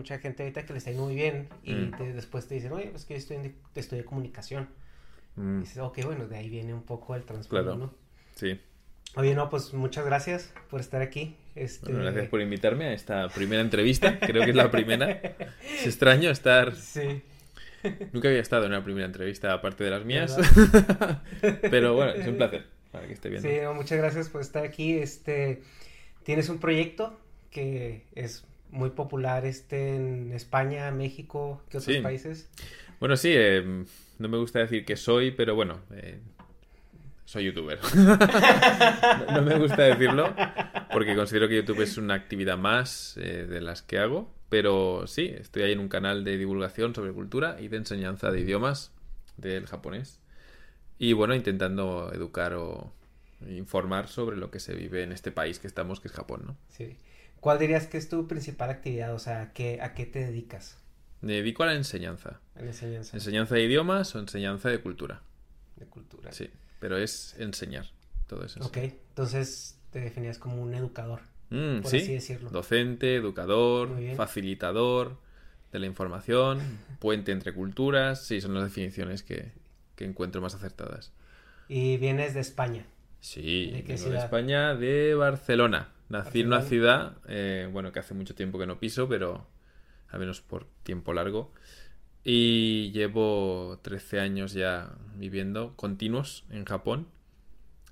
Mucha gente ahorita que le está yendo muy bien y Mm. te- después te dicen, oye, pues que yo estoy en de- estudié comunicación. Mm, Y dices, ok, bueno, de ahí viene un poco el trasfondo, Claro. ¿no? sí. Oye, no, pues muchas gracias por estar aquí. Este... Bueno, gracias por invitarme a esta primera entrevista. Creo que es la primera. Es extraño estar. Sí. Nunca había estado en una primera entrevista aparte de las mías. Pero bueno, es un placer para que esté bien. Sí, no, muchas gracias por estar aquí. Este, tienes un proyecto que es muy popular este en España, México, ¿qué otros Sí. países? Bueno, sí, eh, no me gusta decir que soy, pero bueno, eh, soy youtuber. no, no me gusta decirlo porque considero que YouTube es una actividad más eh, de las que hago, pero sí, estoy ahí en un canal de divulgación sobre cultura y de enseñanza de idiomas del japonés. Y bueno, intentando educar o informar sobre lo que se vive en este país que estamos, que es Japón, ¿no? Sí. ¿Cuál dirías que es tu principal actividad? O sea, ¿a qué, a qué te dedicas Me dedico a la enseñanza. la enseñanza Enseñanza de idiomas o enseñanza de cultura. de cultura? Sí, pero es enseñar. Todo eso. Ok, entonces te definías como un educador. Mm, por sí. así decirlo. Docente, educador, facilitador de la información, puente entre culturas. Sí, son las definiciones que, que encuentro más acertadas. Y vienes de España. Sí, ¿De qué vengo de ciudad? España, de Barcelona. Nací en una ciudad, eh, bueno, que hace mucho tiempo que no piso, pero al menos por tiempo largo. Y llevo 13 años ya viviendo continuos en Japón,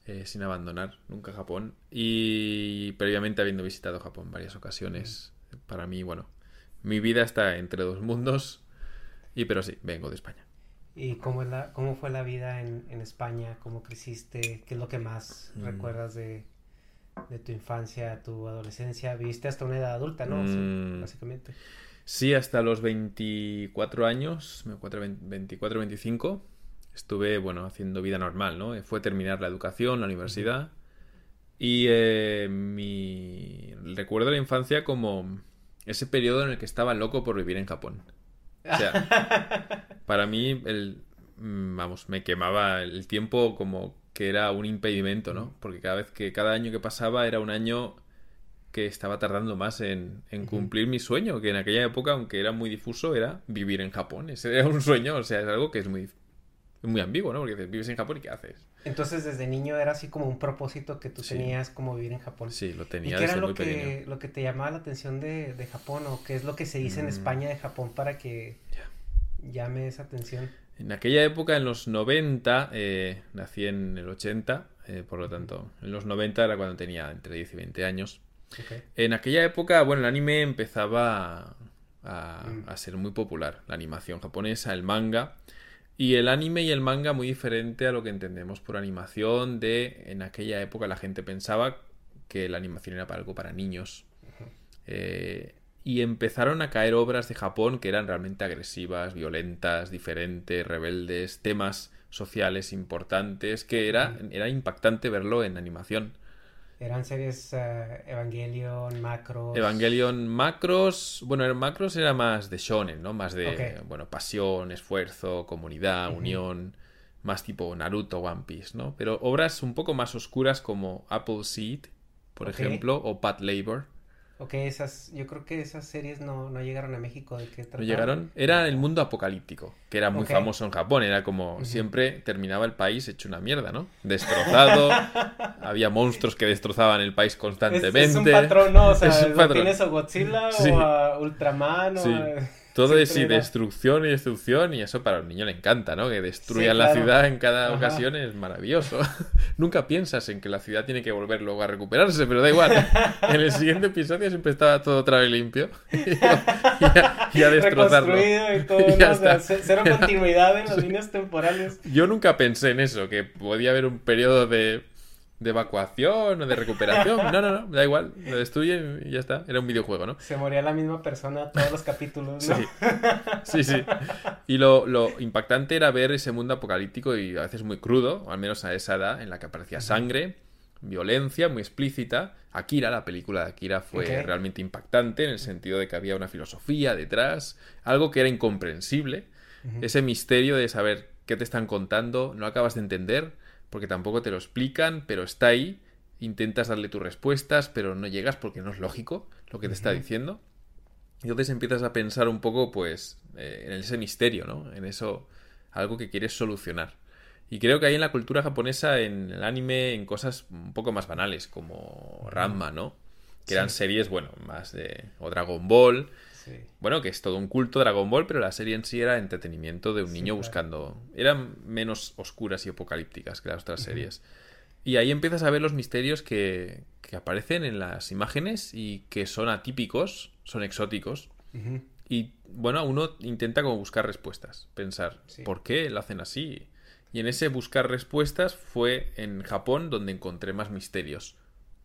eh, sin abandonar nunca Japón. Y previamente habiendo visitado Japón varias ocasiones. Para mí, bueno, mi vida está entre dos mundos. Y pero sí, vengo de España. ¿Y cómo, es la, cómo fue la vida en, en España? ¿Cómo creciste? ¿Qué es lo que más Mm. recuerdas de, de tu infancia, tu adolescencia? Viviste hasta una edad adulta, ¿no? Sí, Mm. básicamente. Sí, hasta los 24 años, 24, 25, estuve, bueno, haciendo vida normal, ¿no? Fue terminar la educación, la universidad. Y eh, mi... recuerdo la infancia como ese periodo en el que estaba loco por vivir en Japón. O sea, para mí, el, mm, vamos, me quemaba el tiempo como que era un impedimento, ¿no? Porque cada vez que, cada año que pasaba era un año que estaba tardando más en, en cumplir mi sueño, que en aquella época, aunque era muy difuso, era vivir en Japón. Ese era un sueño, o sea, es algo que es muy, muy ambiguo, ¿no? Porque dices, vives en Japón y ¿qué haces? Entonces, desde niño era así como un propósito que tú Sí. tenías como vivir en Japón. Sí, lo ¿Y tenía qué era lo muy que, pequeño. lo que te llamaba la atención de, de Japón? ¿O qué es lo que se dice en Mm. España de Japón para que llame esa atención? En aquella época, en los 90, eh, nací en el 80, eh, por lo tanto, en los 90 era cuando tenía entre 10 y 20 años. En aquella época, bueno, el anime empezaba a, Mm. a ser muy popular, la animación japonesa, el manga. Y el anime y el manga muy diferente a lo que entendemos por animación de en aquella época la gente pensaba que la animación era para algo para niños. Eh, y empezaron a caer obras de Japón que eran realmente agresivas, violentas, diferentes, rebeldes, temas sociales importantes, que era, era impactante verlo en animación. Eran series eh, Evangelion, Macros. Evangelion Macros, bueno, el Macros era más de shonen, ¿no? Más de, bueno, pasión, esfuerzo, comunidad, unión, más tipo Naruto, One Piece, ¿no? Pero obras un poco más oscuras como Apple Seed, por ejemplo, o Pat Labor. Ok, esas, yo creo que esas series no, no llegaron a México. ¿De qué ¿No llegaron? Era el mundo apocalíptico, que era muy famoso en Japón. Era como siempre terminaba el país hecho una mierda, ¿no? Destrozado. había monstruos que destrozaban el país constantemente. es un patrón, ¿no? O sea, tienes a Godzilla Sí. o a Ultraman Sí. o a... Todo es sí, era- destrucción y destrucción, y eso para un niño le encanta, ¿no? Que destruyan Sí, la ciudad en cada Ajá. ocasión es maravilloso. Nunca piensas en que la ciudad tiene que volver luego a recuperarse, pero da igual. En el siguiente episodio siempre estaba todo otra vez limpio. y, a, y a destrozarlo. Reconstruido y todo, Y ¿no? ya O sea, está. ce- cero continuidad en las líneas temporales. Yo nunca pensé en eso, que podía haber un periodo de, de evacuación o de recuperación. No, no, no, da igual. Lo destruyen y ya está. Era un videojuego, ¿no? Se moría la misma persona todos los capítulos, ¿no? Sí, sí, sí. Y lo, lo impactante era ver ese mundo apocalíptico y a veces muy crudo, o al menos a esa edad, en la que aparecía sangre, violencia muy explícita. Akira, la película de Akira, fue realmente impactante en el sentido de que había una filosofía detrás, algo que era incomprensible. Ese misterio de saber qué te están contando, no acabas de entender, porque tampoco te lo explican, pero está ahí. Intentas darle tus respuestas, pero no llegas porque no es lógico lo que te está diciendo. Y entonces empiezas a pensar un poco, pues, eh, en ese misterio, ¿no? En eso, algo que quieres solucionar. Y creo que hay en la cultura japonesa, en el anime, en cosas un poco más banales, como Ranma, ¿no? Que eran Sí. series, bueno, más de... o Dragon Ball. Sí. Bueno, que es todo un culto Dragon Ball, pero la serie en sí era entretenimiento de un Sí, niño claro. buscando... Eran menos oscuras y apocalípticas que las otras series. Y ahí empiezas a ver los misterios que, que aparecen en las imágenes y que son atípicos, son exóticos. Y bueno, uno intenta como buscar respuestas, pensar, Sí. ¿por qué lo hacen así? Y en ese buscar respuestas fue en Japón donde encontré más misterios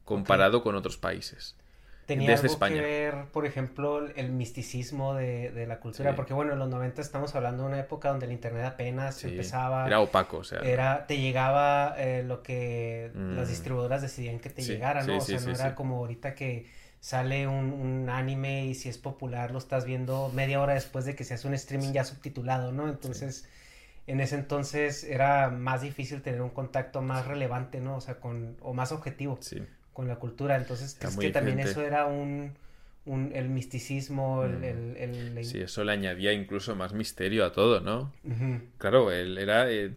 comparado con otros países. Tenía Desde algo España. que ver, por ejemplo, el misticismo de, de la cultura, Sí. porque bueno, en los 90 estamos hablando de una época donde el internet apenas Sí, empezaba. Era opaco, o sea. Era, te llegaba eh, lo que las Mm. distribuidoras decidían que te Sí, llegara, ¿no? o sea, no era como ahorita que sale un, un anime y si es popular lo estás viendo media hora después de que se hace un streaming ya subtitulado, ¿no? Entonces, en ese entonces era más difícil tener un contacto más relevante, ¿no? O sea, con, o más objetivo Sí. Con la cultura. Entonces, es que también eso era un, un- el misticismo, el, Mm. el, el- el- Sí, eso le añadía incluso más misterio a todo, ¿no? Ujú. Claro, él era. eh,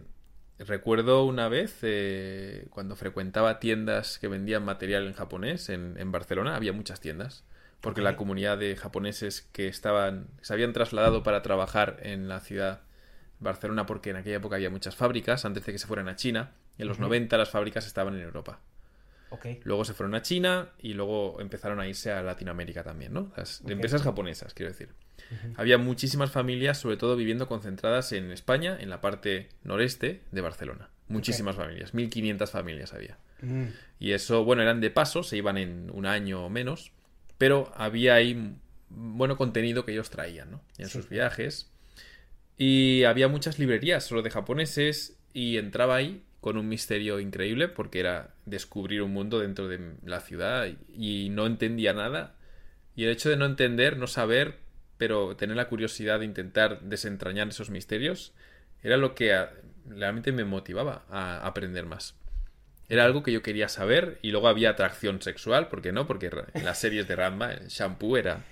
recuerdo una vez eh, cuando frecuentaba tiendas que vendían material en japonés en, en Barcelona, había muchas tiendas. Porque la comunidad de japoneses que estaban. se habían trasladado para trabajar en la ciudad Barcelona, porque en aquella época había muchas fábricas, antes de que se fueran a China. Y en los Ujú. 90 las fábricas estaban en Europa. Ok. Luego se fueron a China y luego empezaron a irse a Latinoamérica también, ¿no? Las empresas japonesas, quiero decir. Había muchísimas familias, sobre todo viviendo concentradas en España, en la parte noreste de Barcelona. Muchísimas familias, 1500 familias había. Mm. Y eso, bueno, eran de paso, se iban en un año o menos, pero había ahí bueno contenido que ellos traían, ¿no? En Sí. sus viajes. Y había muchas librerías solo de japoneses y entraba ahí con un misterio increíble porque era descubrir un mundo dentro de la ciudad y no entendía nada. Y el hecho de no entender, no saber, pero tener la curiosidad de intentar desentrañar esos misterios, era lo que a- realmente me motivaba a aprender más. Era algo que yo quería saber y luego había atracción sexual, ¿por qué no? Porque en las series de Ranma el shampoo era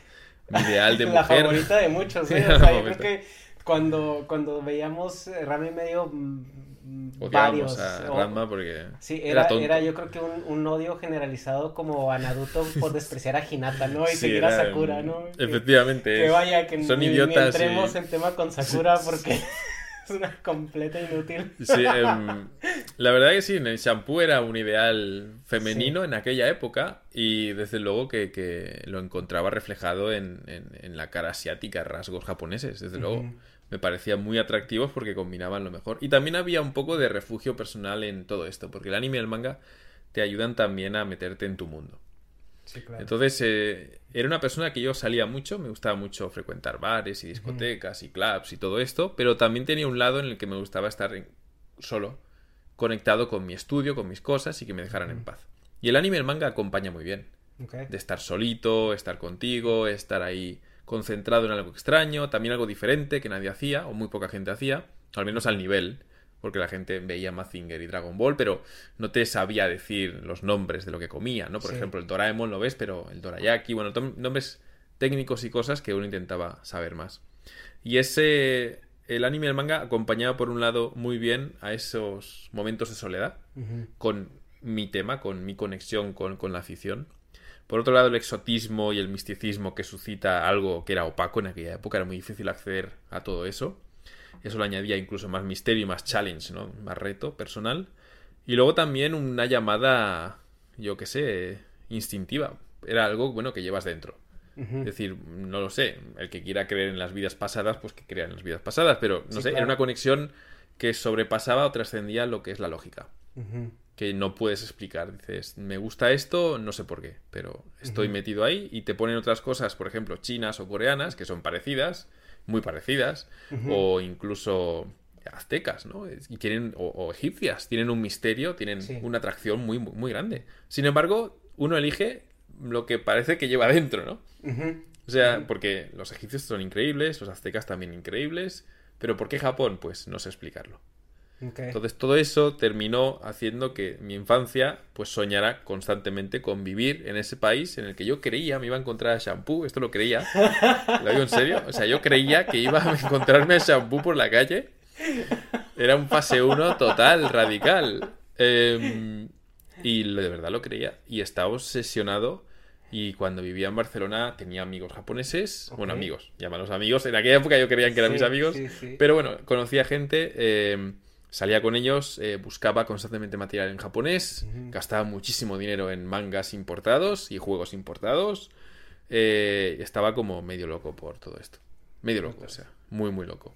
mi ideal de la mujer. favorita de muchos, ¿eh? O la sea, yo creo que cuando, cuando veíamos Rama y medio, varios. a o- Ranma porque Sí, era, era, tonto. era yo creo que un, un odio generalizado como a Naruto por despreciar a Hinata, ¿no? Y Sí, seguir a era, Sakura, ¿no? Que- Efectivamente. Que es- vaya, que son ni, ni idiotas. y- entremos en tema con Sakura porque es una completa inútil. Sí, em, la verdad que sí, el shampoo era un ideal femenino en aquella época y desde luego que, que lo encontraba reflejado en, en- en la cara asiática, rasgos japoneses, desde luego. Me parecían muy atractivos porque combinaban lo mejor. Y también había un poco de refugio personal en todo esto, porque el anime y el manga te ayudan también a meterte en tu mundo. Sí, claro. Entonces, eh, era una persona que yo salía mucho, me gustaba mucho frecuentar bares y discotecas y clubs y todo esto, pero también tenía un lado en el que me gustaba estar en- solo, conectado con mi estudio, con mis cosas y que me dejaran en paz. Y el anime y el manga acompaña muy bien. De estar solito, estar contigo, estar ahí concentrado en algo extraño, también algo diferente que nadie hacía, o muy poca gente hacía, al menos al nivel, porque la gente veía Mazinger y Dragon Ball, pero no te sabía decir los nombres de lo que comía, ¿no? Por Sí. ejemplo, el Doraemon lo ves, pero el Dorayaki, bueno, nombres técnicos y cosas que uno intentaba saber más. Y ese, el anime y el manga acompañaba por un lado muy bien a esos momentos de soledad, con mi tema, con mi conexión con, con la afición. Por otro lado, el exotismo y el misticismo que suscita algo que era opaco en aquella época, era muy difícil acceder a todo eso. Eso le añadía incluso más misterio y más challenge, ¿no? Más reto personal. Y luego también una llamada, yo qué sé, instintiva. Era algo, bueno, que llevas dentro. Es decir, no lo sé, el que quiera creer en las vidas pasadas, pues que crea en las vidas pasadas, pero no Sí, sé, era una conexión que sobrepasaba o trascendía lo que es la lógica. Que no puedes explicar. Dices, me gusta esto, no sé por qué, pero estoy metido ahí y te ponen otras cosas, por ejemplo, chinas o coreanas, que son parecidas, muy parecidas, o incluso aztecas, ¿no? Y tienen, o, o egipcias, tienen un misterio, tienen Sí. una atracción muy, muy grande. Sin embargo, uno elige lo que parece que lleva dentro, ¿no? O sea, porque los egipcios son increíbles, los aztecas también increíbles, pero ¿por qué Japón? Pues no sé explicarlo. Entonces todo eso terminó haciendo que mi infancia pues soñara constantemente con vivir en ese país en el que yo creía me iba a encontrar a Shampoo, esto lo creía, lo digo en serio, o sea, yo creía que iba a encontrarme a Shampoo por la calle, era un fase 1 total, radical, Eh, y de verdad lo creía, y estaba obsesionado, y cuando vivía en Barcelona tenía amigos japoneses, bueno, amigos, llámalos amigos, en aquella época yo creían que eran Sí, mis amigos, sí, sí. pero bueno, conocía gente, eh, salía con ellos, eh, buscaba constantemente material en japonés, gastaba muchísimo dinero en mangas importados y juegos importados. eh, estaba como medio loco por todo esto. Medio loco, o sea, muy, muy loco.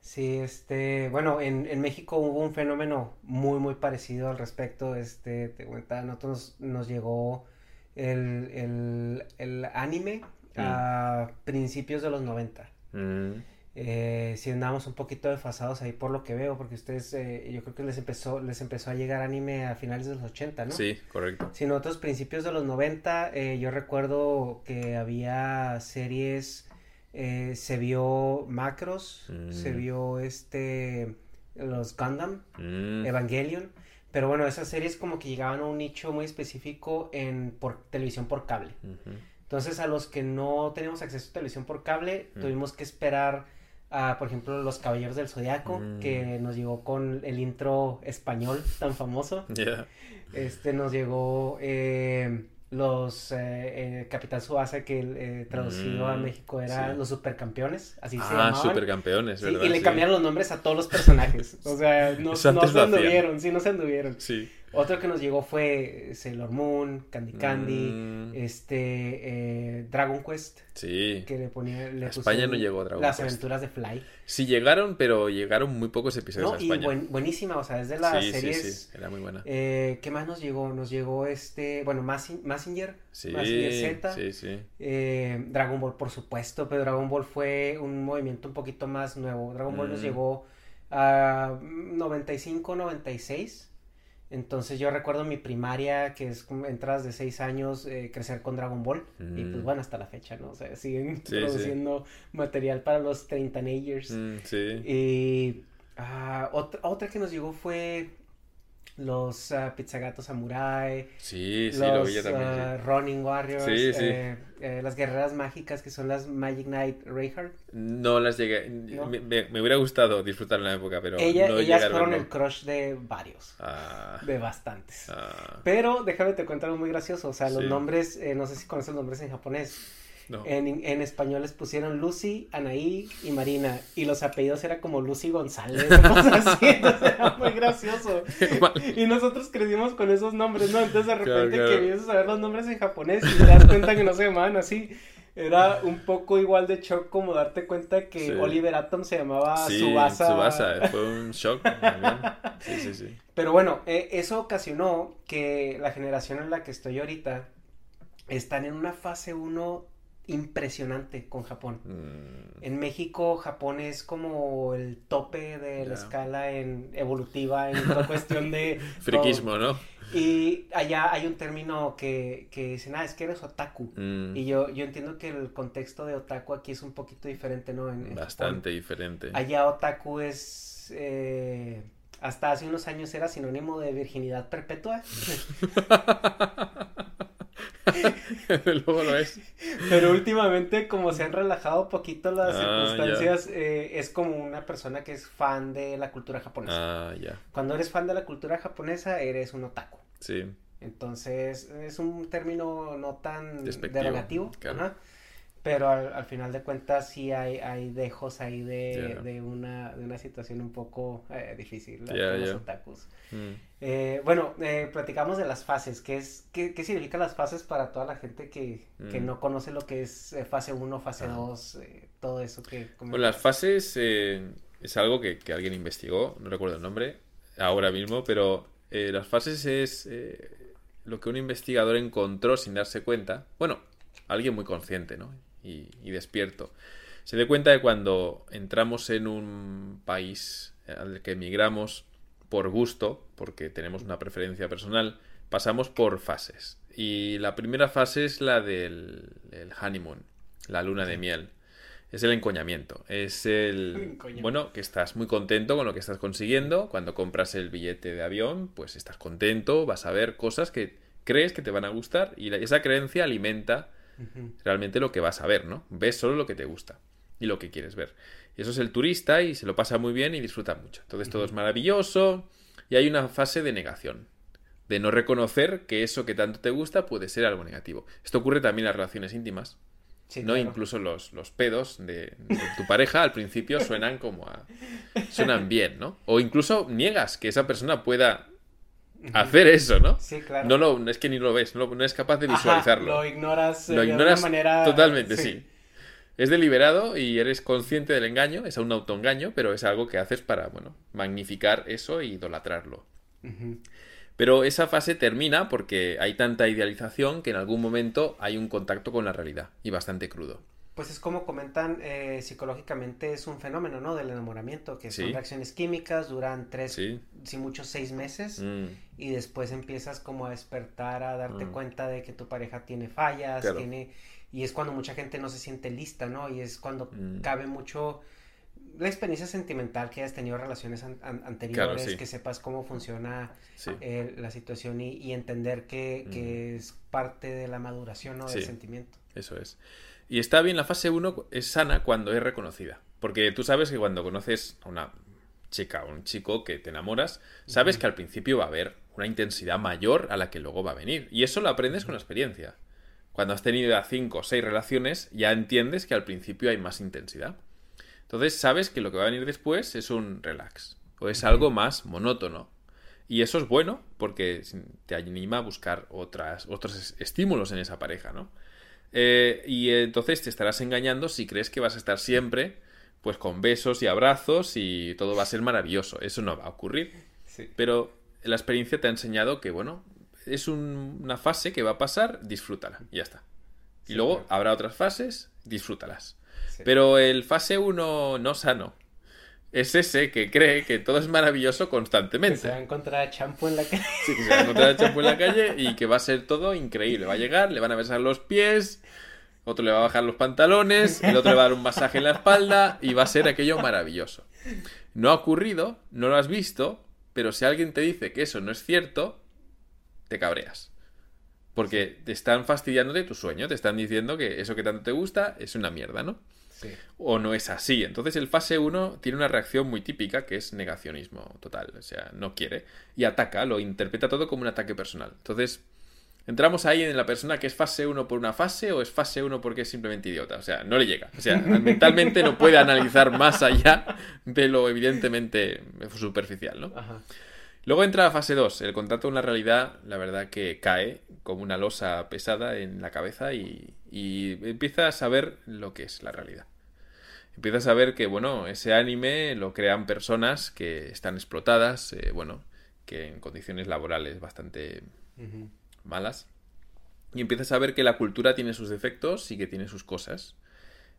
Sí, este, bueno, en, en México hubo un fenómeno muy, muy parecido al respecto. Este, te comentaba, a nosotros nos llegó el, el, el anime a principios de los 90. Mm, Eh, si andábamos un poquito desfasados ahí por lo que veo, porque ustedes, eh, yo creo que les empezó, les empezó a llegar anime a finales de los 80, ¿no? Sí, correcto. Si nosotros principios de los 90, eh, yo recuerdo que había series, eh, se vio Macros, Mm. se vio este, los Gundam, Mm, Evangelion, pero bueno, esas series como que llegaban a un nicho muy específico en por televisión por cable. Entonces a los que no teníamos acceso a televisión por cable, Mm. tuvimos que esperar a, por ejemplo, Los Caballeros del Zodiaco, Mm. que nos llegó con el intro español tan famoso. Este nos llegó eh, los eh, eh, Capitán Subasa que eh, traducido a Mm, México era sí. los supercampeones, así se Ah, llamaban. supercampeones, Sí, ¿verdad? y le Sí. cambiaron los nombres a todos los personajes. O sea, no, se anduvieron, sí, no se anduvieron. Sí. Otro que nos llegó fue Sailor Moon, Candy Candy, Mm. este eh, Dragon Quest, Sí. que le ponía le A España no llegó Dragon Las Quest. aventuras de Fly. Sí llegaron, pero llegaron muy pocos episodios No, a y España. buen- buenísima, o sea, es de las sí, series sí, sí, era muy buena. Eh, ¿Qué más nos llegó? Nos llegó este, bueno, Massi- Massinger, sí, Massinger Z, sí, sí. eh, Dragon Ball por supuesto, pero Dragon Ball fue un movimiento un poquito más nuevo. Dragon Ball nos Mm. llegó a 95, 96. Entonces yo recuerdo mi primaria, que es como entradas de 6 años, eh, crecer con Dragon Ball. Y pues Mm. bueno, hasta la fecha, ¿no? O sea, siguen Sí, sí. produciendo material para los 30 teenagers. Mm, sí. Y ah, otra, otra que nos llegó fue los ah, Pizzagatos Samurai, Sí, sí, los lo también. sí. Running Warriors, Sí, sí. eh, eh, las guerreras mágicas que son las Magic Knight Reinhardt. No las llegué. ¿No? Me, me- me hubiera gustado disfrutar en la época, pero Ella- no ellas fueron ¿no? el crush de varios, Ah, de bastantes. ah, Pero déjame te cuento algo muy gracioso. O sea, los nombres, eh, no sé si conoces los nombres en japonés. No. En, en español les pusieron Lucy, Anaí y Marina. Y los apellidos era como Lucy González. o cosas así. Entonces era muy gracioso. Y nosotros crecimos con esos nombres, ¿no? Entonces de Claro, repente claro. que a ver los nombres en japonés y te das cuenta que no se llamaban así. Era un poco igual de shock como darte cuenta que Sí. Oliver Atom se llamaba Sí, Tsubasa. Tsubasa, fue un shock también. Sí, sí, sí. Pero bueno, eh, eso ocasionó que la generación en la que estoy ahorita están en una fase 1 impresionante con Japón. Mm, En México, Japón es como el tope de la escala en evolutiva en toda cuestión de friquismo, ¿no? Y allá hay un término que, que dicen, ah, es que eres otaku. Mm, Y yo, yo entiendo que el contexto de otaku aquí es un poquito diferente, ¿no? En, en bastante Japón. diferente. Allá otaku es... eh, hasta hace unos años era sinónimo de virginidad perpetua. Luego lo es. Pero últimamente, como se han relajado poquito las Ah, circunstancias, eh, es como una persona que es fan de la cultura japonesa. Ah, ya. Cuando eres fan de la cultura japonesa, eres un otaku. Sí. Entonces, es un término no tan Despectivo, derogativo, claro. ajá, pero al, al final de cuentas sí hay, hay dejos ahí de, de, una, de una situación un poco eh, difícil Ya, con los otakus. Mm. Eh, bueno, eh, platicamos de las fases. ¿Qué, es, qué, qué significan las fases para toda la gente que, que Mm. no conoce lo que es eh, fase 1, fase Ah. 2, todo eso que Bueno, las fases eh, es algo que, que alguien investigó, no recuerdo el nombre ahora mismo, pero eh, las fases es eh, lo que un investigador encontró sin darse cuenta. Bueno, alguien muy consciente, ¿no? Y, y despierto. Se dio cuenta de cuando entramos en un país al que emigramos por gusto, porque tenemos una preferencia personal, pasamos por fases. Y la primera fase es la del el honeymoon, la luna de miel. Es el encoñamiento. Es el. Bueno, que estás muy contento con lo que estás consiguiendo. Cuando compras el billete de avión, pues estás contento, vas a ver cosas que crees que te van a gustar y esa creencia alimenta Realmente lo que vas a ver, ¿no? Ves solo lo que te gusta y lo que quieres ver. Y eso es el turista y se lo pasa muy bien y disfruta mucho. Entonces todo es maravilloso y hay una fase de negación, de no reconocer que eso que tanto te gusta puede ser algo negativo. Esto ocurre también en las relaciones íntimas, Sí, ¿no? claro. Incluso los, los pedos de, de tu pareja al principio suenan como a... suenan bien, ¿no? O incluso niegas que esa persona pueda hacer eso, ¿no? Sí, claro. No lo, es que ni lo ves, no, no es capaz de Ajá, visualizarlo. lo ignoras, eh, Lo de ignoras una manera... totalmente, sí. Es deliberado y eres consciente del engaño, es un autoengaño, pero es algo que haces para, bueno, magnificar eso e idolatrarlo. Pero esa fase termina porque hay tanta idealización que en algún momento hay un contacto con la realidad y bastante crudo. Pues es como comentan eh, psicológicamente, es un fenómeno, ¿no? Del enamoramiento, que son Sí. reacciones químicas, duran tres, Sí. si mucho seis meses, Mm, y después empiezas como a despertar, a darte Mm. cuenta de que tu pareja tiene fallas, Claro. tiene... Y es cuando mucha gente no se siente lista, ¿no? Y es cuando Mm. cabe mucho la experiencia sentimental, que hayas tenido relaciones an- an- anteriores, sí. que sepas cómo funciona eh, la situación y, y entender que, que es parte de la maduración, ¿no? Del sentimiento. Eso es. Y está bien, la fase 1 es sana cuando es reconocida. Porque tú sabes que cuando conoces a una chica o un chico que te enamoras, sabes que al principio va a haber una intensidad mayor a la que luego va a venir. Y eso lo aprendes con la experiencia. Cuando has tenido ya 5 o 6 relaciones, ya entiendes que al principio hay más intensidad. Entonces sabes que lo que va a venir después es un relax. O es algo más monótono. Y eso es bueno porque te anima a buscar otras, otros es- estímulos en esa pareja, ¿no? Eh, y entonces te estarás engañando si crees que vas a estar siempre pues con besos y abrazos y todo va a ser maravilloso. Eso no va a ocurrir. Sí. Pero la experiencia te ha enseñado que, bueno, es un- una fase que va a pasar, disfrútala, y ya está. Y Sí, luego claro. habrá otras fases, disfrútalas. Sí. Pero el fase 1 no sano es ese que cree que todo es maravilloso Que constantemente. se va a encontrar champú en la calle. Sí, que se va a encontrar champú en la calle y que va a ser todo increíble. Va a llegar, le van a besar los pies, otro le va a bajar los pantalones, el otro le va a dar un masaje en la espalda y va a ser aquello maravilloso. No ha ocurrido, no lo has visto, pero si alguien te dice que eso no es cierto, te cabreas. Porque te están fastidiando de tu sueño, te están diciendo que eso que tanto te gusta es una mierda, ¿no? Sí. o no es así. Entonces el fase 1 tiene una reacción muy típica que es negacionismo total, o sea, no quiere y ataca, lo interpreta todo como un ataque personal. Entonces, entramos ahí en la persona que es fase 1 por una fase o es fase 1 porque es simplemente idiota, o sea, no le llega, o sea, mentalmente no puede analizar más allá de lo evidentemente superficial, ¿no? Ajá. Luego entra la fase 2, el contacto con la realidad, la verdad que cae como una losa pesada en la cabeza y, y empieza a saber lo que es la realidad. Empiezas a ver que, bueno, ese anime lo crean personas que están explotadas, eh, bueno, que en condiciones laborales bastante malas. Y empiezas a ver que la cultura tiene sus defectos y que tiene sus cosas.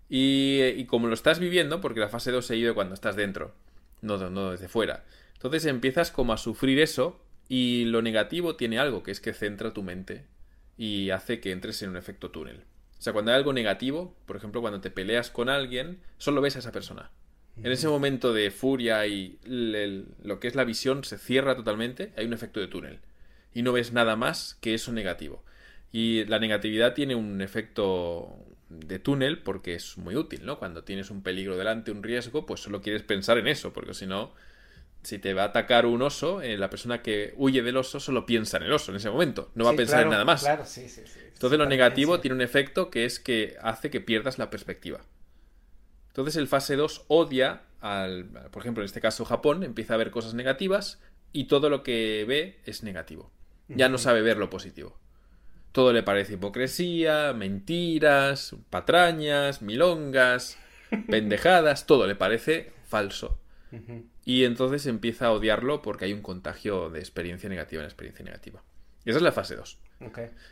Y, y como lo estás viviendo, porque la fase 2 se ha ido cuando estás dentro, no, no desde fuera. Entonces empiezas como a sufrir eso y lo negativo tiene algo, que es que centra tu mente y hace que entres en un efecto túnel. O sea, cuando hay algo negativo, por ejemplo, cuando te peleas con alguien, solo ves a esa persona. En ese momento de furia y lo que es la visión se cierra totalmente, hay un efecto de túnel. Y no ves nada más que eso negativo. Y la negatividad tiene un efecto de túnel porque es muy útil, ¿no? Cuando tienes un peligro delante, un riesgo, pues solo quieres pensar en eso, porque si no, si te va a atacar un oso, eh, la persona que huye del oso solo piensa en el oso en ese momento, no va a pensar en nada más. Entonces lo negativo tiene un efecto que es que hace que pierdas la perspectiva. Entonces el fase 2 odia al, por ejemplo, en este caso Japón, empieza a ver cosas negativas y todo lo que ve es negativo. Ya no sabe ver lo positivo. Todo le parece hipocresía, mentiras, patrañas, milongas, pendejadas, todo le parece falso. Y entonces empieza a odiarlo porque hay un contagio de experiencia negativa en experiencia negativa. Y esa es la fase 2.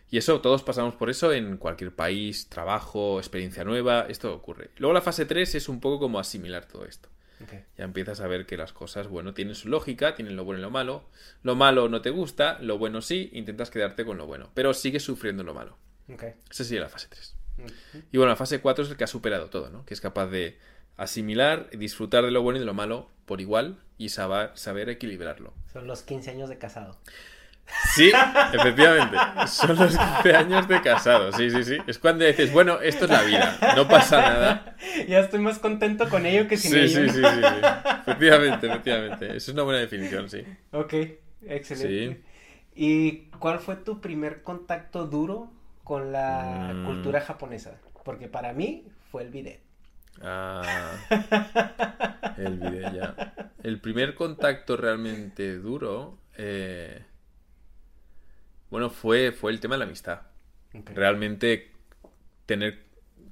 Y eso, todos pasamos por eso en cualquier país, trabajo, experiencia nueva, esto ocurre. Luego la fase 3 es un poco como asimilar todo esto. Ya empiezas a ver que las cosas, bueno, tienen su lógica, tienen lo bueno y lo malo. Lo malo no te gusta, lo bueno sí, intentas quedarte con lo bueno, pero sigues sufriendo lo malo. Esa sería la fase 3. Y bueno, la fase 4 es el que ha superado todo, ¿no? Que es capaz de asimilar, disfrutar de lo bueno y de lo malo por igual y saber, saber equilibrarlo. Son los 15 años de casado. Sí, efectivamente. Son los 15 años de casado. Sí, sí, sí. Es cuando dices, bueno, esto es la vida. No pasa nada. Ya estoy más contento con ello que sin sí, ello. Sí, sí, sí, sí. Efectivamente, efectivamente. Esa es una buena definición, sí. Ok, excelente. ¿Y cuál fue tu primer contacto duro con la Mm. cultura japonesa? Porque para mí fue el bidet. Ah, el video ya. El primer contacto realmente duro, eh, bueno, fue, fue el tema de la amistad. Realmente tener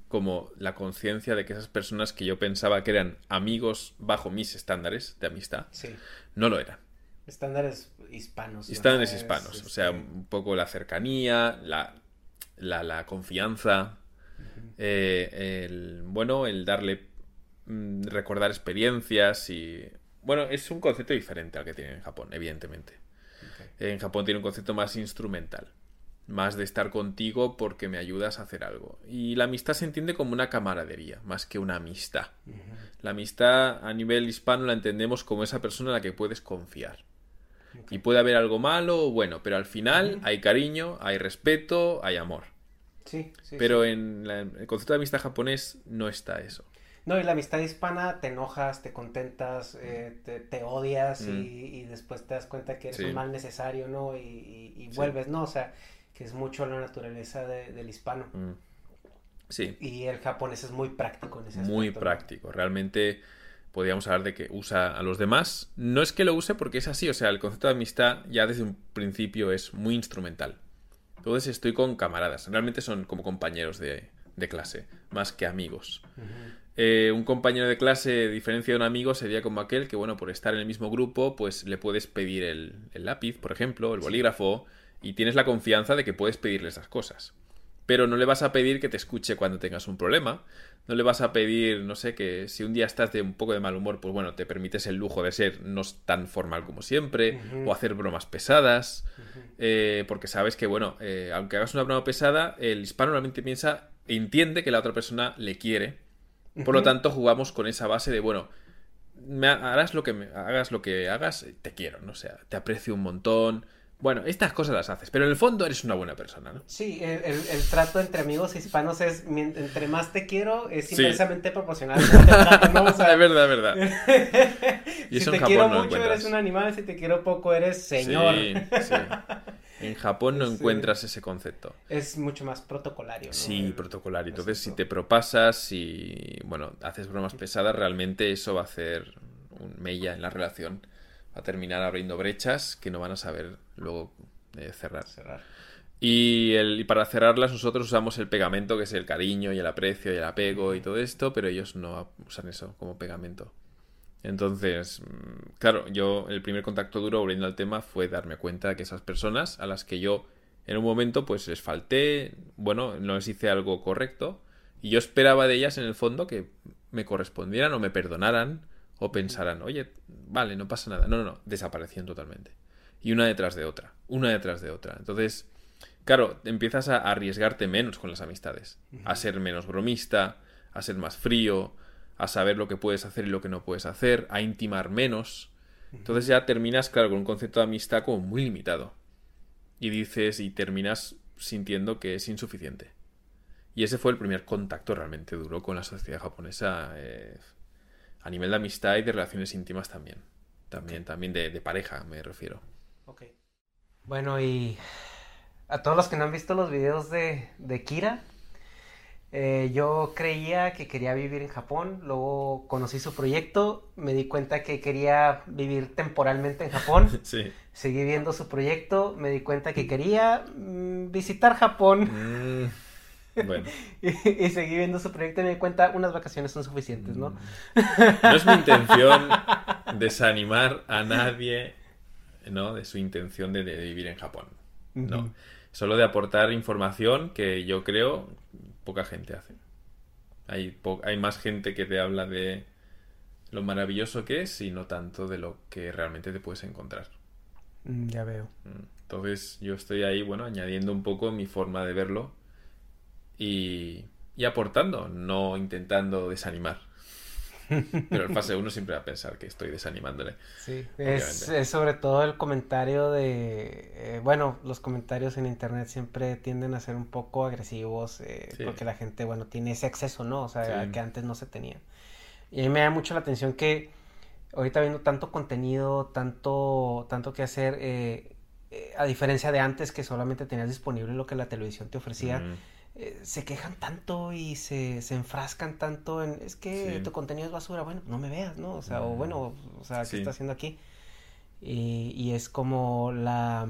como la conciencia de que esas personas que yo pensaba que eran amigos bajo mis estándares de amistad, Sí. no lo eran. Estándares hispanos. ¿no? Estándares Es, hispanos, o sea, este, un poco la cercanía, la, la, la confianza, eh, el, bueno, el darle, mm, recordar experiencias y... Bueno, es un concepto diferente al que tiene en Japón, evidentemente. En Japón tiene un concepto más instrumental, más de estar contigo porque me ayudas a hacer algo. Y la amistad se entiende como una camaradería, más que una amistad. La amistad a nivel hispano la entendemos como esa persona en la que puedes confiar. Y puede haber algo malo o bueno, pero al final hay cariño, hay respeto, hay amor. Sí, sí. Pero sí. en la- el concepto de amistad japonés no está eso. No, y la amistad hispana te enojas, te contentas, eh, te, te odias Mm. y, y después te das cuenta que eres Sí. un mal necesario, ¿no? Y, y- y Sí. vuelves, ¿no? O sea, que es mucho la naturaleza de- del hispano. Mm. Sí, Y el japonés es muy práctico en ese aspecto. muy ¿no? práctico. Realmente podríamos hablar de que usa a los demás. No es que lo use porque es así, o sea, el concepto de amistad ya desde un principio es muy instrumental. Entonces estoy con camaradas, realmente son como compañeros de, de clase, más que amigos. Eh, un compañero de clase, a diferencia de un amigo, sería como aquel que, bueno, por estar en el mismo grupo, pues le puedes pedir el, el lápiz, por ejemplo, el bolígrafo, y tienes la confianza de que puedes pedirle esas cosas. Pero no le vas a pedir que te escuche cuando tengas un problema. No le vas a pedir, no sé, que si un día estás de un poco de mal humor, pues bueno, te permites el lujo de ser no tan formal como siempre, o hacer bromas pesadas, eh, porque sabes que, bueno, eh, aunque hagas una broma pesada, el hispano normalmente piensa, e entiende que la otra persona le quiere. Por lo tanto, jugamos con esa base de, bueno, me ha- harás lo que me, hagas lo que hagas, te quiero, ¿no? O sea, te aprecio un montón. Bueno, estas cosas las haces, pero en el fondo eres una buena persona, ¿no? Sí, el, el- el trato entre amigos hispanos es, entre más te quiero, es Sí. inversamente proporcional. a cómo te trato, ¿no? O sea, es verdad, es verdad. Y si te Japón quiero no mucho encuentras. eres un animal, si te quiero poco eres señor. Sí, sí. En Japón no encuentras ese concepto. Es mucho más protocolario. ¿no? Sí, El- protocolario. Entonces, si te propasas y, bueno, haces bromas pesadas, realmente eso va a hacer un mella en la relación. Va a terminar abriendo brechas que no van a saber luego eh, cerrar. cerrar. Y, el, y para cerrarlas nosotros usamos el pegamento, que es el cariño y el aprecio y el apego y todo esto, pero ellos no usan eso como pegamento. Entonces, mm, claro, yo el primer contacto duro, volviendo al tema, fue darme cuenta de que esas personas a las que yo En un momento, pues les falté, bueno, no les hice algo correcto, y yo esperaba de ellas en el fondo que me correspondieran o me perdonaran o pensaran, oye, vale, no pasa nada. No, no, no, desaparecían totalmente. Y una detrás de otra, una detrás de otra. Entonces, claro, empiezas a arriesgarte menos con las amistades, a ser menos bromista, a ser más frío, a saber lo que puedes hacer y lo que no puedes hacer, a intimar menos. Entonces ya terminas, claro, con un concepto de amistad como muy limitado. Y dices, y terminas sintiendo que es insuficiente. Y ese fue el primer contacto realmente duro con la sociedad japonesa. Eh, a nivel de amistad y de relaciones íntimas también. También, también de, de pareja, me refiero. Ok. Bueno, y a todos los que no han visto los videos de, de Kira, eh, yo creía que quería vivir en Japón, luego conocí su proyecto, me di cuenta que quería vivir temporalmente en Japón, Sí. seguí viendo su proyecto, me di cuenta que quería mm, visitar Japón Mm, bueno, y, y seguí viendo su proyecto y me di cuenta unas vacaciones son suficientes, ¿no? no es mi intención desanimar a nadie, ¿no? De su intención de, de vivir en Japón. No. Solo de aportar información que yo creo poca gente hace. Hay, po- hay más gente que te habla de lo maravilloso que es y no tanto de lo que realmente te puedes encontrar. Mm, ya veo. Mm. Entonces yo estoy ahí, bueno, añadiendo un poco mi forma de verlo y, y aportando, no intentando desanimar. Pero el fase 1 siempre va a pensar que estoy desanimándole. Sí, es, sobre todo el comentario de, eh, bueno, los comentarios en internet siempre tienden a ser un poco agresivos eh, Sí. porque la gente, bueno, tiene ese acceso, ¿no? O sea, Sí. que antes no se tenía. Y a mí me da mucho la atención que ahorita viendo tanto contenido, tanto, tanto que hacer, eh, eh, a diferencia de antes que solamente tenías disponible lo que la televisión te ofrecía, Mm. Eh, se quejan tanto y se, se enfrascan tanto en, es que Sí. tu contenido es basura, bueno, no me veas, ¿no? O sea, o Mm. bueno, o sea, ¿qué Sí. está haciendo aquí? Y, y es como la,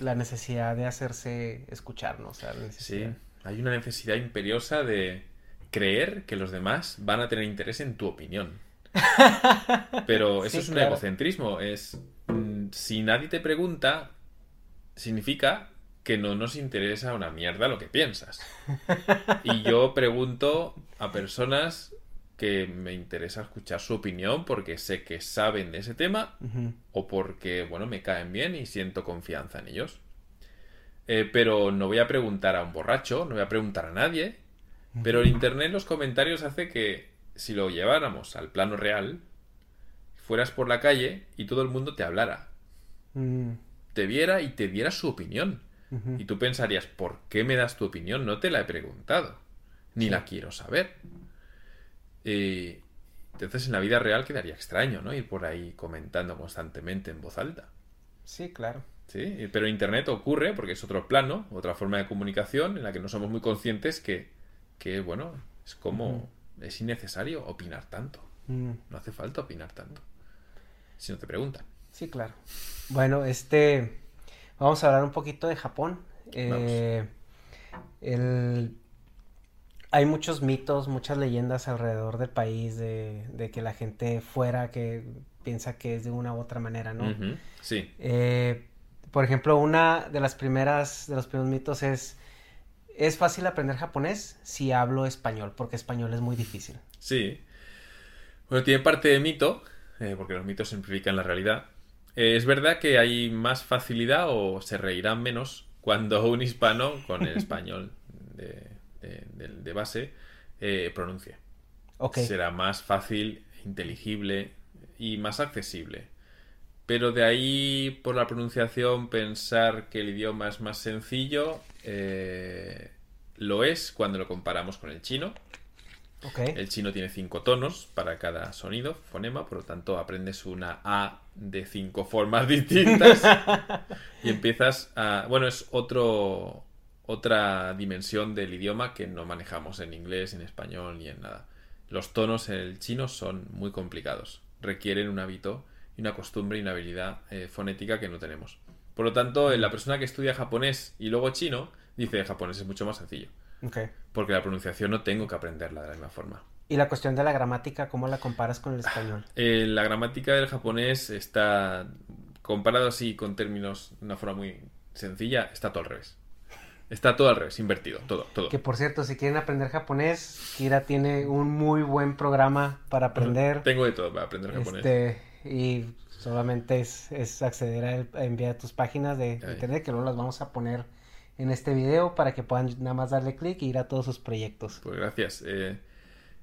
la necesidad de hacerse escuchar, ¿no? O sea, la Sí, hay una necesidad imperiosa de creer que los demás van a tener interés en tu opinión. Pero eso Sí, es un claro. egocentrismo. Es mm, si nadie te pregunta, significa que no nos interesa una mierda lo que piensas. Y yo pregunto a personas que me interesa escuchar su opinión porque sé que saben de ese tema o porque, bueno, me caen bien y siento confianza en ellos. Eh, pero no voy a preguntar a un borracho, no voy a preguntar a nadie. Pero en internet los comentarios hace que si lo lleváramos al plano real, fueras por la calle y todo el mundo te hablara, Mm, te viera y te diera su opinión. Y tú pensarías, ¿por qué me das tu opinión? No te la he preguntado, ni la quiero saber. Entonces en la vida real quedaría extraño, ¿no? Ir por ahí comentando constantemente en voz alta. Sí, claro. Sí, pero Internet ocurre porque es otro plano, otra forma de comunicación en la que no somos muy conscientes que, que bueno, es como, es innecesario opinar tanto. Mm, No hace falta opinar tanto. Si no te preguntan. sí, claro. Bueno, este, vamos a hablar un poquito de Japón. Eh, el- hay muchos mitos, muchas leyendas alrededor del país de, de que la gente fuera que piensa que es de una u otra manera, ¿no? Sí, Eh, por ejemplo, una de las primeras, de los primeros mitos es, es fácil aprender japonés si hablo español, porque español es muy difícil. sí. Bueno, tiene parte de mito, eh, porque los mitos simplifican la realidad. Eh, es verdad que hay más facilidad o se reirán menos cuando un hispano con el español de, de- de- de base eh, pronuncie. Será más fácil, inteligible y más accesible. Pero de ahí, por la pronunciación, pensar que el idioma es más sencillo, eh, lo es cuando lo comparamos con el chino. Ok, El chino tiene cinco tonos para cada sonido, fonema, por lo tanto aprendes una A de cinco formas distintas y empiezas a... Bueno, es otro, otra dimensión del idioma que no manejamos en inglés, en español ni en nada. Los tonos en el chino son muy complicados, requieren un hábito y una costumbre y una habilidad eh, fonética que no tenemos. Por lo tanto, la persona que estudia japonés y luego chino dice japonés es mucho más sencillo. Porque la pronunciación no tengo que aprenderla de la misma forma. Y la cuestión de la gramática, ¿cómo la comparas con el español? Eh, la gramática del japonés está, comparado así con términos de una forma muy sencilla, está todo al revés. Está todo al revés, invertido, todo, todo. Que por cierto, si quieren aprender japonés, Kira tiene un muy buen programa para aprender. Tengo de todo para aprender japonés. Este, y solamente es, es acceder a, a enviar tus páginas de Ahí. internet que luego las vamos a poner en este video para que puedan nada más darle clic y ir a todos sus proyectos. Pues gracias. Eh,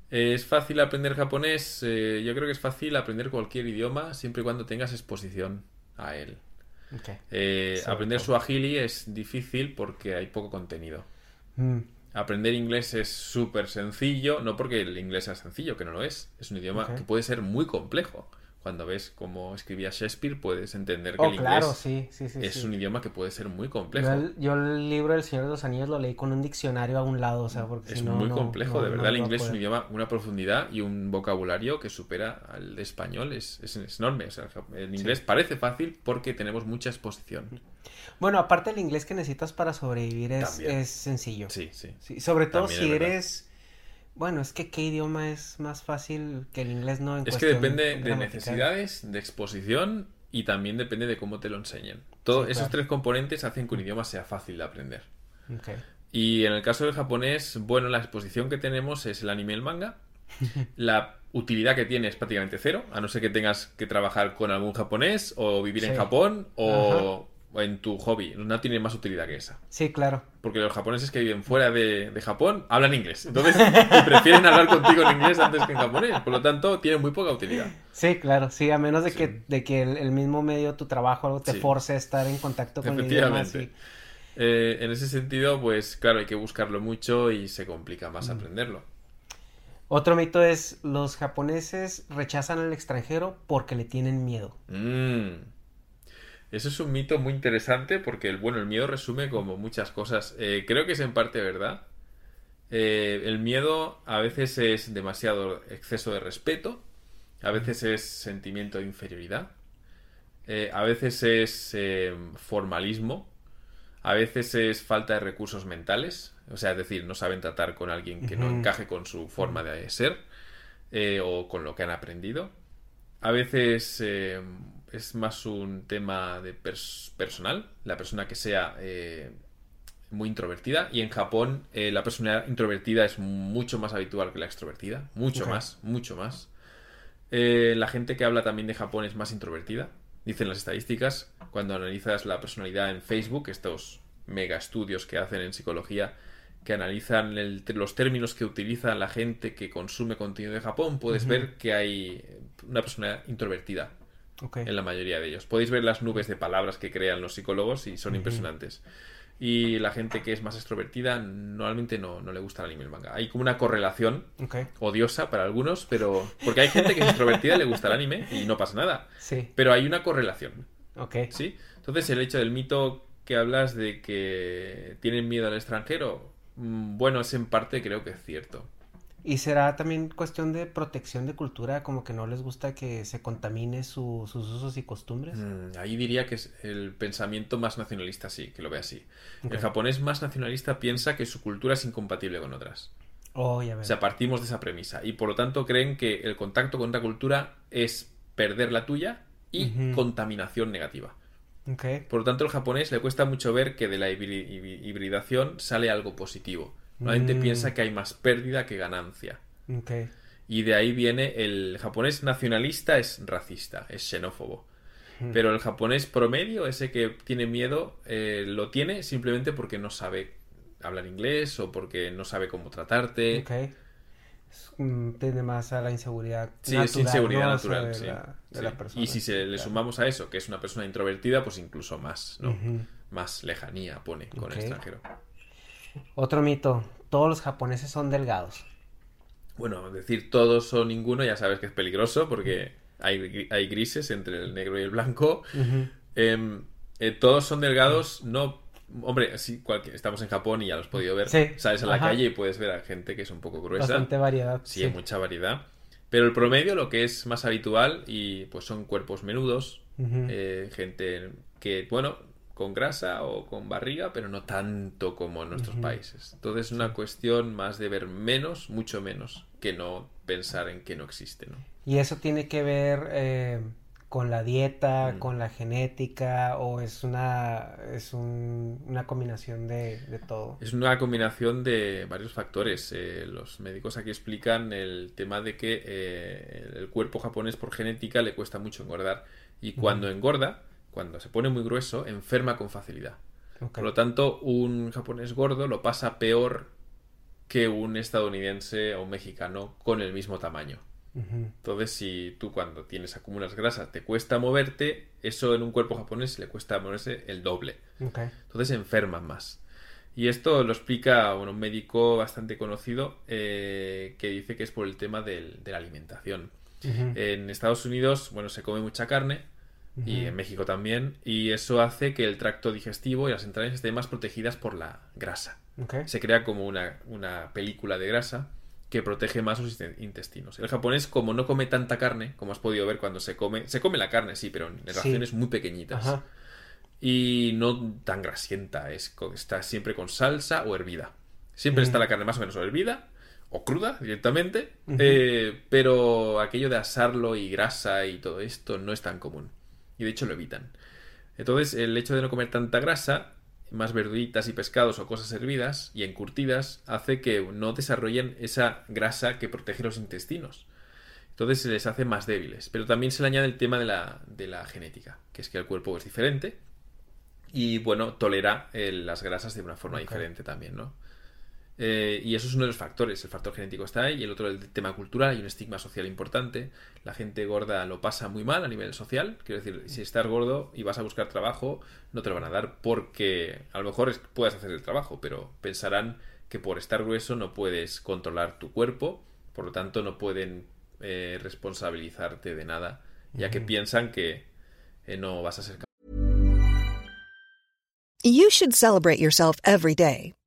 es fácil aprender japonés. eh, yo creo que es fácil aprender cualquier idioma siempre y cuando tengas exposición a él. Eh, aprender suajili es difícil porque hay poco contenido. Mm, Aprender inglés es súper sencillo, no porque el inglés sea sencillo, que no lo es. Es un idioma que puede ser muy complejo. Cuando ves cómo escribía Shakespeare, puedes entender que Oh, el inglés claro, sí, sí, sí. es un idioma que puede ser muy Yo complejo. el, yo el libro del Señor de los Anillos lo leí con un diccionario a un lado, o sea, porque Es si no, muy complejo, no- de no verdad. el inglés es un idioma, una profundidad y un vocabulario que supera al español. Es, es, es enorme. O sea, el inglés parece fácil porque tenemos mucha exposición. Bueno, aparte el inglés que necesitas para sobrevivir es, sencillo. Sí, sí. Sobre todo También si eres... Bueno, es que qué idioma es más fácil que el inglés, ¿no? En Es que depende de necesidades, de exposición y también depende de cómo te lo enseñen. Todos Sí, esos claro. tres componentes hacen que un idioma sea fácil de aprender. Y en el caso del japonés, bueno, la exposición que tenemos es el anime y el manga. La utilidad que tiene es prácticamente cero, a no ser que tengas que trabajar con algún japonés o vivir en. Japón o, o en tu hobby. No tiene más utilidad que esa. Sí, claro. Porque los japoneses que viven fuera de, de Japón hablan inglés. Entonces, prefieren hablar contigo en inglés antes que en japonés. Por lo tanto, tiene muy poca utilidad. Sí, claro, sí, a menos de Sí. que, de que el, el mismo medio, tu trabajo, algo te Sí. force a estar en contacto con idiomas Efectivamente. y... Eh, en ese sentido, pues claro, hay que buscarlo mucho y se complica Mm. más aprenderlo. Otro mito es, los japoneses rechazan al extranjero porque le tienen miedo. Mm. Eso es un mito muy interesante porque el bueno, el miedo resume como muchas cosas. Eh, creo que es en parte verdad. Eh, el miedo a veces es demasiado exceso de respeto, a veces es sentimiento de inferioridad, eh, a veces es formalismo, a veces es falta de recursos mentales, o sea, es decir, no saben tratar con alguien que no encaje con su forma de ser o con lo que han aprendido. A veces es más un tema de pers- personal, la persona que sea eh, muy introvertida. Y en Japón eh, la persona introvertida es mucho más habitual que la extrovertida, mucho más, mucho más. Eh, la gente que habla también de Japón es más introvertida, dicen las estadísticas. Cuando analizas la personalidad en Facebook, estos mega estudios que hacen en psicología, que analizan el- los términos que utiliza la gente que consume contenido de Japón, puedes ver que hay una persona introvertida En la mayoría de ellos. Podéis ver las nubes de palabras que crean los psicólogos y son impresionantes. Y la gente que es más extrovertida normalmente no, no le gusta el anime y el manga. Hay como una correlación odiosa para algunos, pero porque hay gente que es extrovertida y le gusta el anime y no pasa nada. Sí. Pero hay una correlación, Ok. ¿sí? Entonces el hecho del mito que hablas de que tienen miedo al extranjero, mm, bueno, es en parte creo que es cierto. Y será también cuestión de protección de cultura, como que no les gusta que se contamine su- sus usos y costumbres. Mm, ahí diría que es el pensamiento más nacionalista, sí, que lo ve así. El japonés más nacionalista piensa que su cultura es incompatible con otras. Oh, ya O sea, partimos de esa premisa. Y por lo tanto creen que el contacto con otra cultura es perder la tuya y contaminación negativa. Por lo tanto, al japonés le cuesta mucho ver que de la hibri- hibri- hibridación sale algo positivo. La gente Mm. piensa que hay más pérdida que ganancia. Y de ahí viene el japonés nacionalista es racista, es xenófobo. Pero el japonés promedio, ese que tiene miedo, eh, lo tiene simplemente porque no sabe hablar inglés o porque no sabe cómo tratarte. Ok. Es, mm, Tiende más a la inseguridad. Sí, es inseguridad ¿no? O sea, natural. de sí, la- de sí. la persona. Y si se le sumamos a eso, que es una persona introvertida, pues incluso más, ¿no? Más lejanía pone con el extranjero. Otro mito. Todos los japoneses son delgados. Bueno, decir todos o ninguno ya sabes que es peligroso porque hay, hay grises entre el negro y el blanco. Em, eh, todos son delgados, no... Hombre, sí, cualquier- estamos en Japón y ya lo has podido ver. Sí, Sales a la ajá. calle y puedes ver a gente que es un poco gruesa. Bastante variedad. Sí, hay mucha variedad. Pero el promedio, lo que es más habitual, y pues son cuerpos menudos, eh, gente que, bueno, con grasa o con barriga, pero no tanto como en nuestros países. Entonces es una cuestión más de ver menos, mucho menos, que no pensar en que no existe, ¿no? Y eso tiene que ver eh, con la dieta, Mm. con la genética, o es una, es un- una combinación de, de todo. Es una combinación de varios factores. Eh, los médicos aquí explican el tema de que eh, el cuerpo japonés por genética le cuesta mucho engordar y cuando engorda, cuando se pone muy grueso, enferma con facilidad. Por lo tanto, un japonés gordo lo pasa peor que un estadounidense o un mexicano con el mismo tamaño. Entonces, si tú cuando tienes acumulas grasa te cuesta moverte, eso en un cuerpo japonés le cuesta moverse el doble. Entonces enferman más. Y esto lo explica bueno, un médico bastante conocido eh, que dice que es por el tema del- de la alimentación. En Estados Unidos, bueno, se come mucha carne y en México también, y eso hace que el tracto digestivo y las entrañas estén más protegidas por la grasa. Se crea como una, una película de grasa que protege más sus inte- intestinos. El japonés, como no come tanta carne, como has podido ver cuando se come, se come la carne, sí, pero en Sí. raciones muy pequeñitas Ajá. y no tan grasienta, es, está siempre con salsa o hervida. Siempre Mm. está la carne más o menos o hervida o cruda directamente, eh, pero aquello de asarlo y grasa y todo esto no es tan común. Y de hecho lo evitan. Entonces, el hecho de no comer tanta grasa, más verduritas y pescados o cosas hervidas y encurtidas, hace que no desarrollen esa grasa que protege los intestinos. Entonces se les hace más débiles. Pero también se le añade el tema de la, de la genética, que es que el cuerpo es diferente y, bueno, tolera eh, las grasas de una forma diferente también, ¿no? Eh, y eso es uno de los factores. El factor genético está ahí y el otro el tema cultural. Hay un estigma social importante. La gente gorda lo pasa muy mal a nivel social. Quiero decir, si estás gordo y vas a buscar trabajo, no te lo van a dar porque a lo mejor puedes hacer el trabajo, pero pensarán que por estar grueso no puedes controlar tu cuerpo, por lo tanto no pueden eh, responsabilizarte de nada, ya que piensan que eh, no vas a ser You should celebrate yourself every day,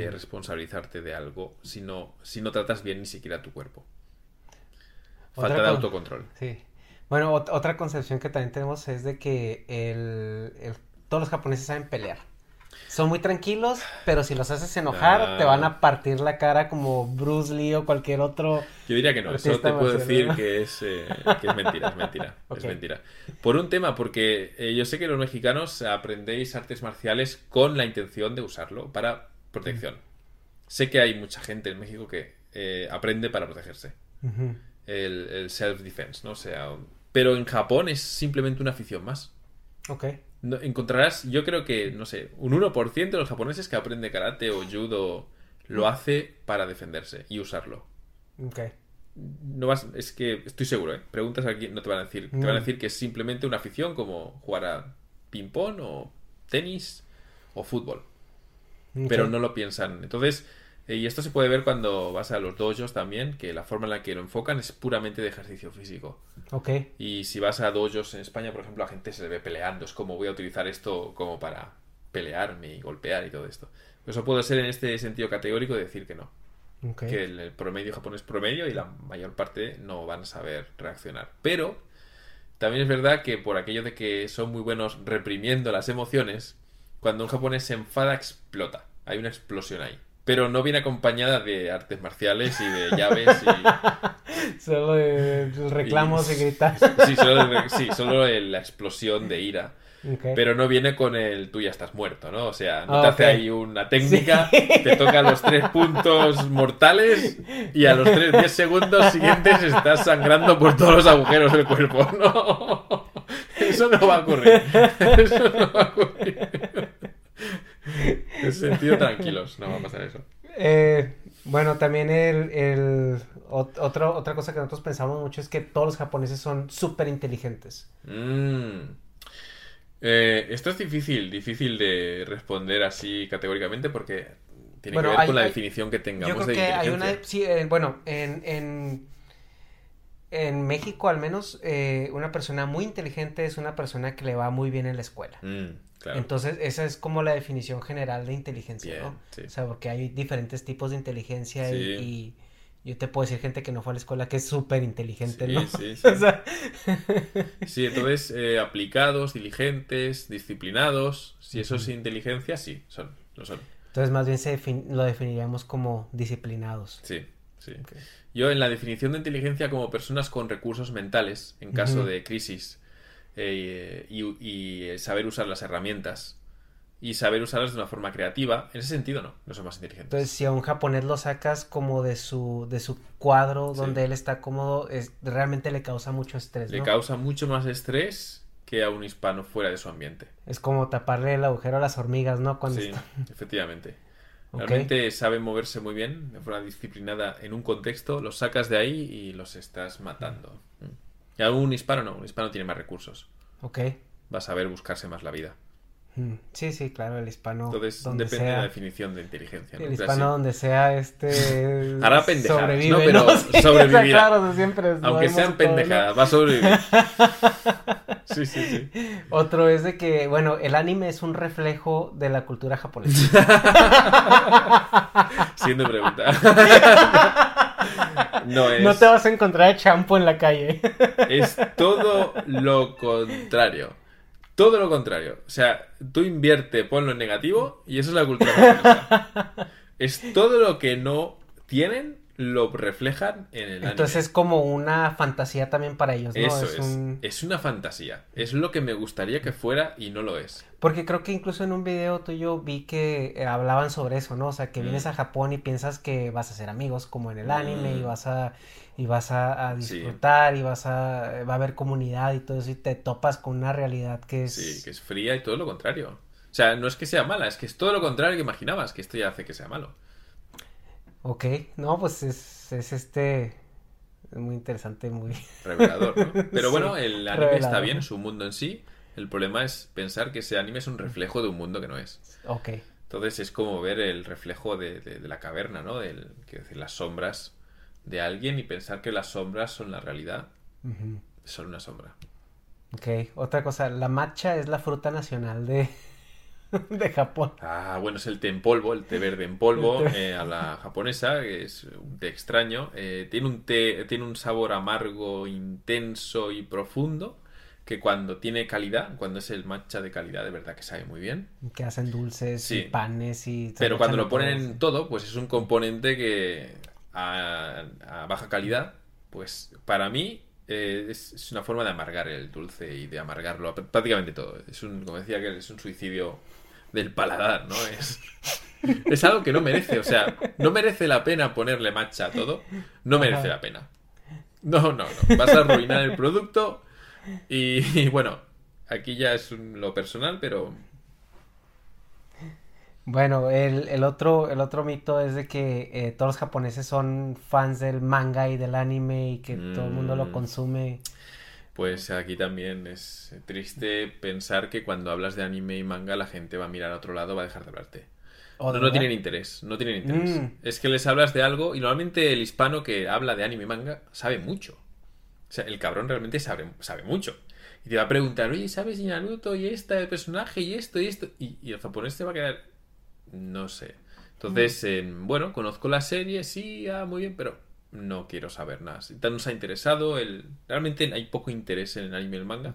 de responsabilizarte de algo si no, si no tratas bien ni siquiera tu cuerpo. Otra Falta de co- autocontrol. Sí. Bueno, ot- otra concepción que también tenemos es de que el, el- todos los japoneses saben pelear. Son muy tranquilos, pero si los haces enojar, Ah. te van a partir la cara como Bruce Lee o cualquier otro. Yo diría que no, eso te puedo decir ¿no? que es, eh, que es mentira, es mentira, es mentira. Por un tema, porque eh, yo sé que los mexicanos aprendéis artes marciales con la intención de usarlo para protección. Sé que hay mucha gente en México que eh, aprende para protegerse. El, el self-defense, ¿no? O sea, pero en Japón es simplemente una afición más. Ok. No- encontrarás, yo creo que, no sé, un 1% de los japoneses que aprende karate o judo lo hace para defenderse y usarlo. Ok. No vas, es que estoy seguro, ¿eh? Preguntas aquí, no te van a decir. Te van a Mm. decir que es simplemente una afición como jugar a ping-pong o tenis o fútbol. Pero no lo piensan. Entonces, eh, y esto se puede ver cuando vas a los dojos también, que la forma en la que lo enfocan es puramente de ejercicio físico. Ok. Y si vas a dojos en España, por ejemplo, la gente se le ve peleando. Es como voy a utilizar esto como para pelearme y golpear y todo esto. Eso puede ser en este sentido categórico de decir que no. Ok. Que el, el promedio japonés promedio y la mayor parte no van a saber reaccionar. Pero también es verdad que por aquello de que son muy buenos reprimiendo las emociones, cuando un japonés se enfada explota. Hay una explosión ahí. Pero no viene acompañada de artes marciales y de llaves y... Solo de reclamos y, Y- gritar. Sí, solo, sí, solo el- la explosión de ira. Ok. Pero no viene con el tú ya estás muerto, ¿no? O sea, no Ah, te hace ok. ahí una técnica, te toca los tres puntos mortales y a los tres, 10 segundos siguientes estás sangrando por todos los agujeros del cuerpo. No, eso no va a ocurrir. Eso no va a ocurrir. En sentido, tranquilos, no va a pasar eso. Eh, bueno, también el, el ot- otro, otra cosa que nosotros pensamos mucho es que todos los japoneses son súper inteligentes. Mm. Eh, esto es difícil, difícil de responder así categóricamente porque tiene Bueno, que ver hay- con la hay- definición que Yo tengamos creo de que hay una, sí, eh, bueno, en, en, en México al menos, eh, una persona muy inteligente es una persona que le va muy bien en la escuela. Mm, claro. Entonces, esa es como la definición general de inteligencia, Bien, ¿no? sí. O sea, porque hay diferentes tipos de inteligencia y, Sí. y yo te puedo decir gente que no fue a la escuela que es súper inteligente, Sí, ¿no? sí, sí. O sea, Sí, entonces eh, aplicados, diligentes, disciplinados. Si eso es inteligencia, sí, son, lo son. entonces más bien se defin- lo definiríamos como disciplinados. Sí, sí. Ok. Yo en la definición de inteligencia como personas con recursos mentales en caso de crisis eh, y, y, eh, saber usar las herramientas y saber usarlas de una forma creativa, en ese sentido no, no son más inteligentes. Entonces, si a un japonés lo sacas como de su, de su cuadro Sí. donde él está cómodo, es, realmente le causa mucho estrés, Le ¿no? causa mucho más estrés que a un hispano fuera de su ambiente. Es como taparle el agujero a las hormigas, ¿no? Cuando Sí, está- efectivamente. Realmente saben moverse muy bien, de forma disciplinada en un contexto, los sacas de ahí y los estás matando. Y a un hispano no, un hispano tiene más recursos. Ok. Va a saber buscarse más la vida. Mm, Sí, sí, claro, el hispano. Entonces donde depende de la definición de inteligencia. ¿no? El hispano sí. donde sea, este... Hará pendejadas, sobrevive, ¿no? Pero Sí, o sea, sobrevivirá. claro, siempre Aunque sean ¿no? pendejadas, va a sobrevivir. Sí, sí, sí. Otro es de que, bueno, el anime es un reflejo de la cultura japonesa. Siguiente pregunta. No es. No te vas a encontrar champo en la calle. Es todo lo contrario. Todo lo contrario. O sea, tú invierte, ponlo en negativo y eso es la cultura japonesa. Es todo lo que no tienen, lo reflejan en el Entonces es anime. como una fantasía también para ellos, ¿no? Eso es es. un- Es una fantasía. Es lo que me gustaría que fuera y no lo es. Porque creo que incluso en un video tuyo vi que eh, hablaban sobre eso, ¿no? O sea, que Mm. vienes a Japón y piensas que vas a ser amigos como en el anime y Mm. vas a y vas a, a Sí. disfrutar y vas a va a haber comunidad y todo eso y te topas con una realidad que es Sí, que es fría y todo lo contrario. O sea, no es que sea mala, es que es todo lo contrario que imaginabas, que esto ya hace que sea malo. Ok, no, pues es, es este es muy interesante, muy revelador, ¿no? Pero Sí, bueno, el anime está revelador. bien, es un mundo en sí. El problema es pensar que ese anime es un reflejo de un mundo que no es. Ok. Entonces es como ver el reflejo de, de- de la caverna, ¿no? Del, quiero decir, las sombras de alguien y pensar que las sombras son la realidad. Ujú. Son una sombra. Ok, otra cosa, la matcha es la fruta nacional de, de Japón. Ah, bueno, es el té en polvo, el té verde en polvo eh, a la japonesa, que es un té extraño. Eh, tiene un té, tiene un sabor amargo, intenso y profundo, que cuando tiene calidad, cuando es el matcha de calidad, de verdad que sabe muy bien. Que hacen dulces Sí. y panes y... Pero cuando lo ponen en todo, pues es un componente que a, a baja calidad, pues para mí eh, es, es una forma de amargar el dulce y de amargarlo a prácticamente todo. Es un, como decía que es un suicidio del paladar, ¿no? Es, es algo que no merece, o sea, no merece la pena ponerle matcha a todo, no merece la pena. No, no, no. Vas a arruinar el producto y, y bueno, aquí ya es un- lo personal, pero Bueno, el, el otro, el otro mito es de que eh, todos los japoneses son fans del manga y del anime y que todo el mundo lo Mm. consume. Pues aquí también es triste pensar que cuando hablas de anime y manga la gente va a mirar a otro lado, va a dejar de hablarte. ¿O No, de no tienen interés, no tienen interés. Mm. Es que les hablas de algo y normalmente el hispano que habla de anime y manga sabe mucho. O sea, el cabrón realmente sabe, sabe mucho. Y te va a preguntar, oye, ¿sabes de Naruto y este personaje y esto y esto? Y, y el japonés te va a quedar, no sé. Entonces, eh, bueno, conozco la serie, sí, ah, muy bien, pero no quiero saber nada. Si tan nos ha interesado, el... realmente hay poco interés en el anime y el manga.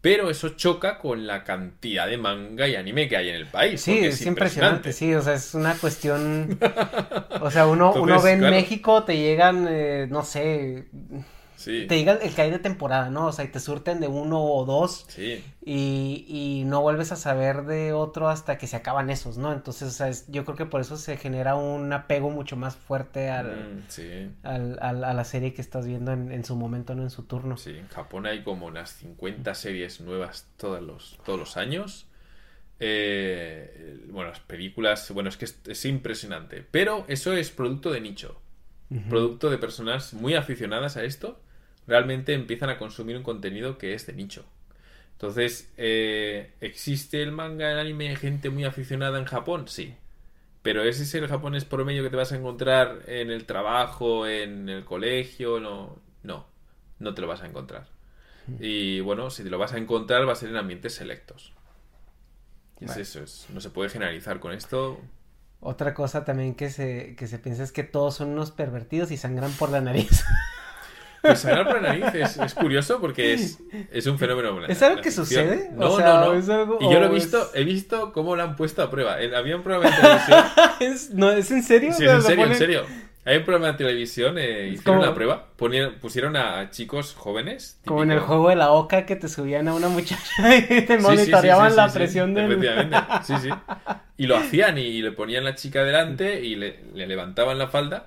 Pero eso choca con la cantidad de manga y anime que hay en el país. Sí, porque es impresionante, sí, o sea, es una cuestión, o sea, uno, uno ve en claro. México, te llegan, eh, no sé, Sí. te diga el que hay de temporada, ¿no? O sea, y te surten de uno o dos Sí. y, y no vuelves a saber de otro hasta que se acaban esos, ¿no? Entonces, o sea, es- yo creo que por eso se genera un apego mucho más fuerte al, Mm, sí. al- al- a la serie que estás viendo en, en su momento, ¿no? En su turno. Sí, en Japón hay como unas 50 series nuevas todos los, todos los años. Eh, bueno, las películas, bueno, es que es, es impresionante. Pero eso es producto de nicho. Producto de personas muy aficionadas a esto. Realmente empiezan a consumir un contenido que es de nicho. Entonces, eh, ¿existe el manga, el anime, gente muy aficionada en Japón? Sí. Pero ese es el japonés promedio que te vas a encontrar en el trabajo, en el colegio, no, no, no te lo vas a encontrar. Y bueno, si te lo vas a encontrar va a ser en ambientes selectos. Es eso, es, no se puede generalizar con esto. Otra cosa también que se, que se piensa es que todos son unos pervertidos y sangran por la nariz. Pues sangrar por la nariz es, es curioso porque es, es un fenómeno. ¿Es algo que sucede? No, O sea, no, no. ¿es algo- y yo lo he visto, he visto cómo lo han puesto a prueba. Había un programa de televisión ¿Es, no, ¿Es en serio? Sí, es en serio, en serio. Hay un programa de televisión, eh, hicieron como- una prueba, ponieron- pusieron a chicos jóvenes. Como en el juego de la oca que te subían a una muchacha y te Sí, sí, sí, monitoreaban sí, la presión del... Efectivamente, sí, sí. Y lo hacían y le ponían la chica delante y le, le levantaban la falda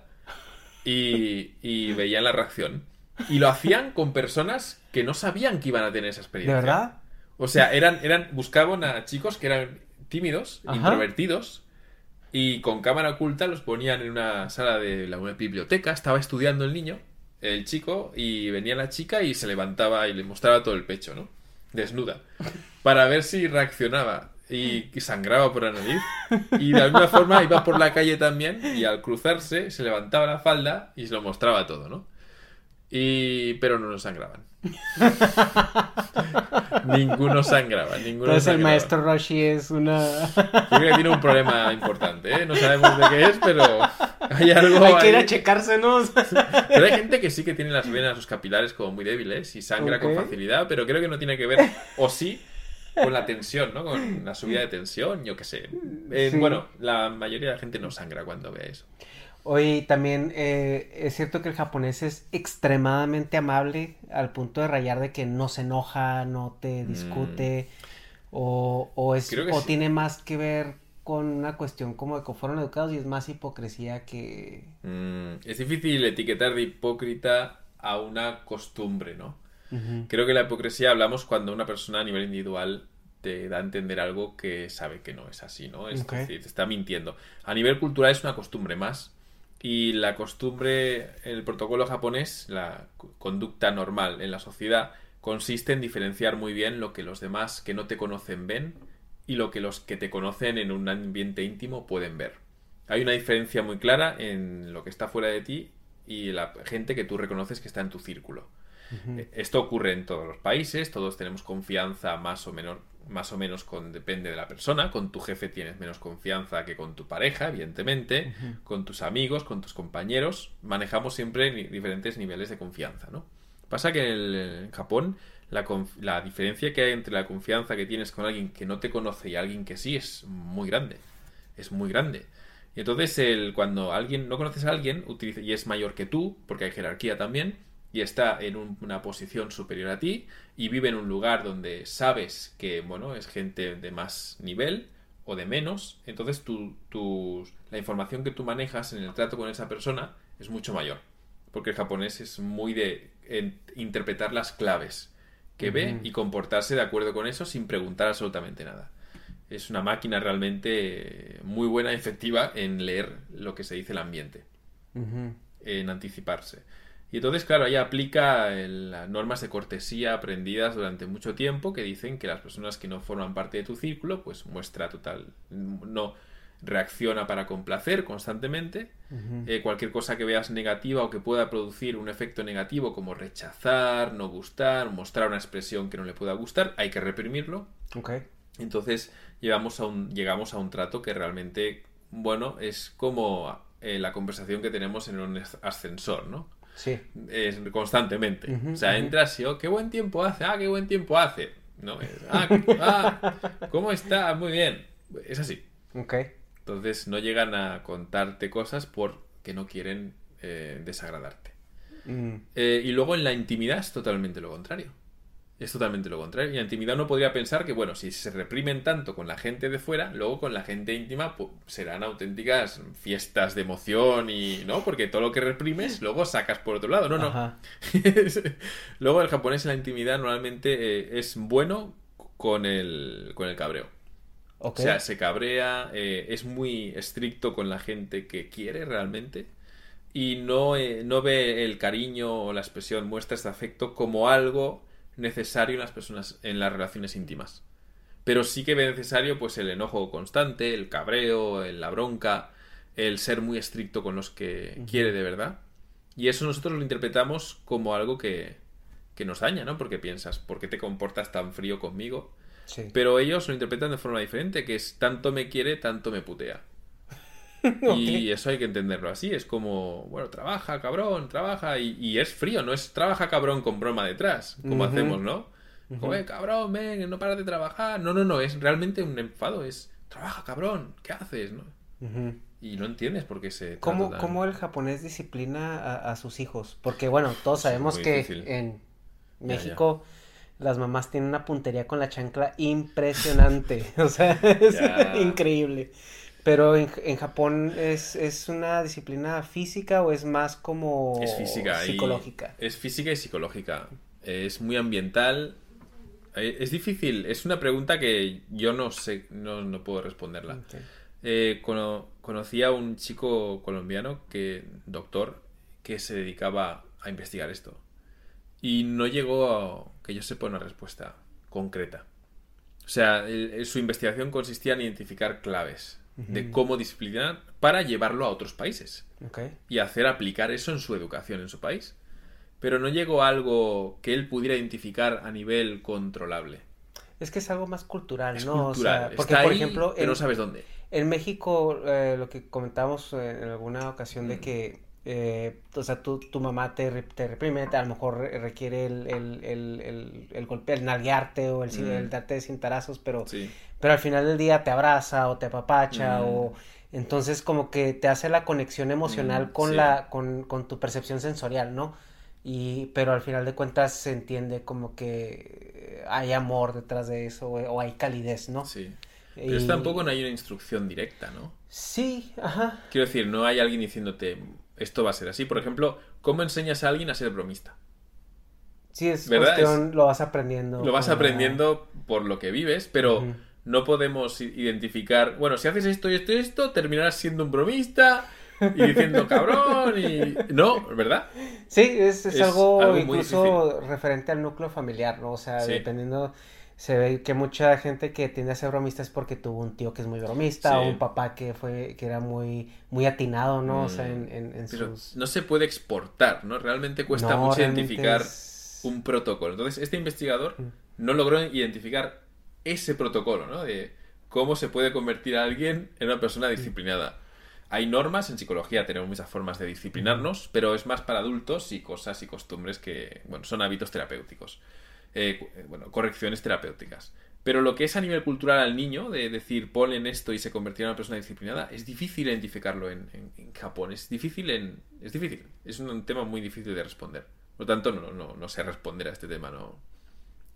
y, y veían la reacción. Y lo hacían con personas que no sabían que iban a tener esa ¿De experiencia. verdad? O sea, eran, eran, buscaban a chicos que eran tímidos, Ajá. introvertidos, y con cámara oculta los ponían en una sala de la una biblioteca, estaba estudiando el niño, el chico, y venía la chica y se levantaba y le mostraba todo el pecho, ¿no? Desnuda. Para ver si reaccionaba. Y y sangraba por la nariz. Y de alguna forma iba por la calle también. Y al cruzarse se levantaba la falda y se lo mostraba todo, ¿no? Y... Pero no nos sangraban. ninguno sangraba, ninguno Entonces el maestro Roshi es una... Yo creo que tiene un problema importante, ¿eh? No sabemos de qué es, pero hay algo Hay que ir ahí. a checarse, ¿no? O sea, Pero hay gente que sí que tiene las venas, los capilares como muy débiles y sangra con facilidad, pero creo que no tiene que ver, o sí, con la tensión, ¿no? Con la subida de tensión, yo qué sé. Eh, Sí. Bueno, la mayoría de la gente no sangra cuando ve eso. Oye, también eh, es cierto que el japonés es extremadamente amable al punto de rayar de que no se enoja, no te discute, o, o, es, Mm. O sí. tiene más que ver con una cuestión como de que fueron educados y es más hipocresía que... Mm, es difícil etiquetar de hipócrita a una costumbre, ¿no? Creo que la hipocresía hablamos cuando una persona a nivel individual te da a entender algo que sabe que no es así, ¿no? Es Ok. decir, te está mintiendo. A nivel cultural es una costumbre más. Y la costumbre, el protocolo japonés, la conducta normal en la sociedad, consiste en diferenciar muy bien lo que los demás que no te conocen ven y lo que los que te conocen en un ambiente íntimo pueden ver. Hay una diferencia muy clara en lo que está fuera de ti y la gente que tú reconoces que está en tu círculo. Eh, Esto ocurre en todos los países, todos tenemos confianza más o menos, más o menos con, depende de la persona. Con tu jefe tienes menos confianza que con tu pareja, evidentemente, con tus amigos, con tus compañeros. Manejamos siempre diferentes niveles de confianza, ¿no? Pasa que en, el- en Japón la, la diferencia que hay entre la confianza que tienes con alguien que no te conoce y alguien que sí es muy grande. Es muy grande. Y entonces el, cuando alguien no conoces a alguien utiliza, y es mayor que tú, porque hay jerarquía también, y está en un- una posición superior a ti, y vive en un lugar donde sabes que, bueno, es gente de más nivel o de menos, entonces tu, tu- la información que tú manejas en el trato con esa persona es mucho mayor. Porque el japonés es muy de en- interpretar las claves que ve y comportarse de acuerdo con eso sin preguntar absolutamente nada. Es una máquina realmente muy buena y efectiva en leer lo que se dice el ambiente, en anticiparse. Y entonces, claro, ahí aplica el- las normas de cortesía aprendidas durante mucho tiempo que dicen que las personas que no forman parte de tu círculo, pues muestra total, no reacciona para complacer constantemente. Eh, cualquier cosa que veas negativa o que pueda producir un efecto negativo como rechazar, no gustar, mostrar una expresión que no le pueda gustar, hay que reprimirlo. Entonces llegamos a un, llegamos a un trato que realmente, bueno, es como eh, la conversación que tenemos en un as- ascensor, ¿no? Sí. Es constantemente. O sea, entras y, oh, qué buen tiempo hace, ah, qué buen tiempo hace. No, es, ah, qué- ah, ¿cómo está? Muy bien. Es así. Ok. Entonces no llegan a contarte cosas porque no quieren eh, desagradarte. Mm. Eh, y luego en la intimidad es totalmente lo contrario. Es totalmente lo contrario. Y la intimidad uno podría pensar que, bueno, si se reprimen tanto con la gente de fuera, luego con la gente íntima pues, serán auténticas fiestas de emoción y, ¿no? Porque todo lo que reprimes luego sacas por otro lado. No, no. Ajá. luego el japonés en la intimidad normalmente eh, es bueno con el, con el cabreo. O sea, se cabrea, eh, es muy estricto con la gente que quiere realmente y no, eh, no ve el cariño o la expresión, muestras de afecto como algo necesario en las personas, en las relaciones íntimas. Pero sí que ve necesario pues el enojo constante, el cabreo, el- la bronca, el ser muy estricto con los que quiere de verdad. Y eso nosotros lo interpretamos como algo que, que nos daña, ¿no? Porque piensas, ¿por qué te comportas tan frío conmigo? Sí. Pero ellos lo interpretan de forma diferente, que es tanto me quiere, tanto me putea. Y eso hay que entenderlo así. Es como, bueno, trabaja, cabrón, trabaja. Y, y es frío, no es trabaja, cabrón, con broma detrás, como hacemos, ¿no? Como, "Eh, cabrón, ven, no paras de trabajar. No, no, no, es realmente un enfado. Es, trabaja, cabrón, ¿qué haces? ¿no? Y no entiendes por qué se. ¿Cómo, tan- cómo el japonés disciplina a, a sus hijos? Porque, bueno, todos sabemos que difícil. en Ya, México las mamás tienen una puntería con la chancla impresionante. O sea, es Ya. increíble. Pero en, en Japón es, es una disciplina física o es más como Es física. y- psicológica. es física y psicológica. Es muy ambiental. Eh, Es difícil. Es una pregunta que yo no sé, no, no puedo responderla. Ok. Eh, cono- conocí a un chico colombiano que, doctor, que se dedicaba a investigar esto. Y no llegó a, que yo sepa, una respuesta concreta. O sea, el- su investigación consistía en identificar claves de cómo disciplinar para llevarlo a otros países y hacer aplicar eso en su educación en su país. Pero no llegó a algo que él pudiera identificar a nivel controlable. Es que es algo más cultural, Es ¿no? O cultural. sea, porque, Está por ahí, ejemplo, pero en, no sabes dónde. En México, eh, lo que comentábamos eh, en alguna ocasión Mm. de que, eh, o sea, tu, tu mamá te, te reprime, te- a lo mejor re- requiere el, el, el, el, el golpe, el nalguearte o el, Mm. darte de cintarazos, pero, Sí. pero al final del día te abraza o te apapacha Mm. o... Entonces como que te hace la conexión emocional Mm, con sí. la, con, con tu percepción sensorial, ¿no? Y, pero al final de cuentas se entiende como que hay amor detrás de eso o, hay calidez, ¿no? Sí. Pero Y- tampoco no hay una instrucción directa, ¿no? Sí, ajá. Quiero decir, no hay alguien diciéndote esto va a ser así. Por ejemplo, ¿cómo enseñas a alguien a ser bromista? Sí, es ¿Verdad? cuestión, lo vas aprendiendo. Lo vas aprendiendo por lo que vives, pero no podemos identificar, bueno, si haces esto y esto y esto, terminarás siendo un bromista y diciendo cabrón y... No, ¿verdad? Sí, es, es Es algo, incluso referente al núcleo familiar, ¿no? O sea, Sí. dependiendo, se ve que mucha gente que tiende a ser bromista es porque tuvo un tío que es muy bromista o un papá que fue, que era muy, muy atinado, ¿no? O sea, en, en, en Pero sus... no se puede exportar, ¿no? Realmente cuesta No, mucho realmente identificar es- un protocolo. Entonces, este investigador no logró identificar ese protocolo, ¿no? De cómo se puede convertir a alguien en una persona disciplinada. Hay normas en psicología, tenemos muchas formas de disciplinarnos, pero es más para adultos y cosas y costumbres que, bueno, son hábitos terapéuticos. Eh, eh, bueno, correcciones terapéuticas. Pero lo que es a nivel cultural al niño, de decir, ponen esto y se convertirá en una persona disciplinada, es difícil identificarlo en, en- en Japón. Es difícil en. Es difícil. Es un tema muy difícil de responder. Por lo tanto, no, no, no sé responder a este tema, no.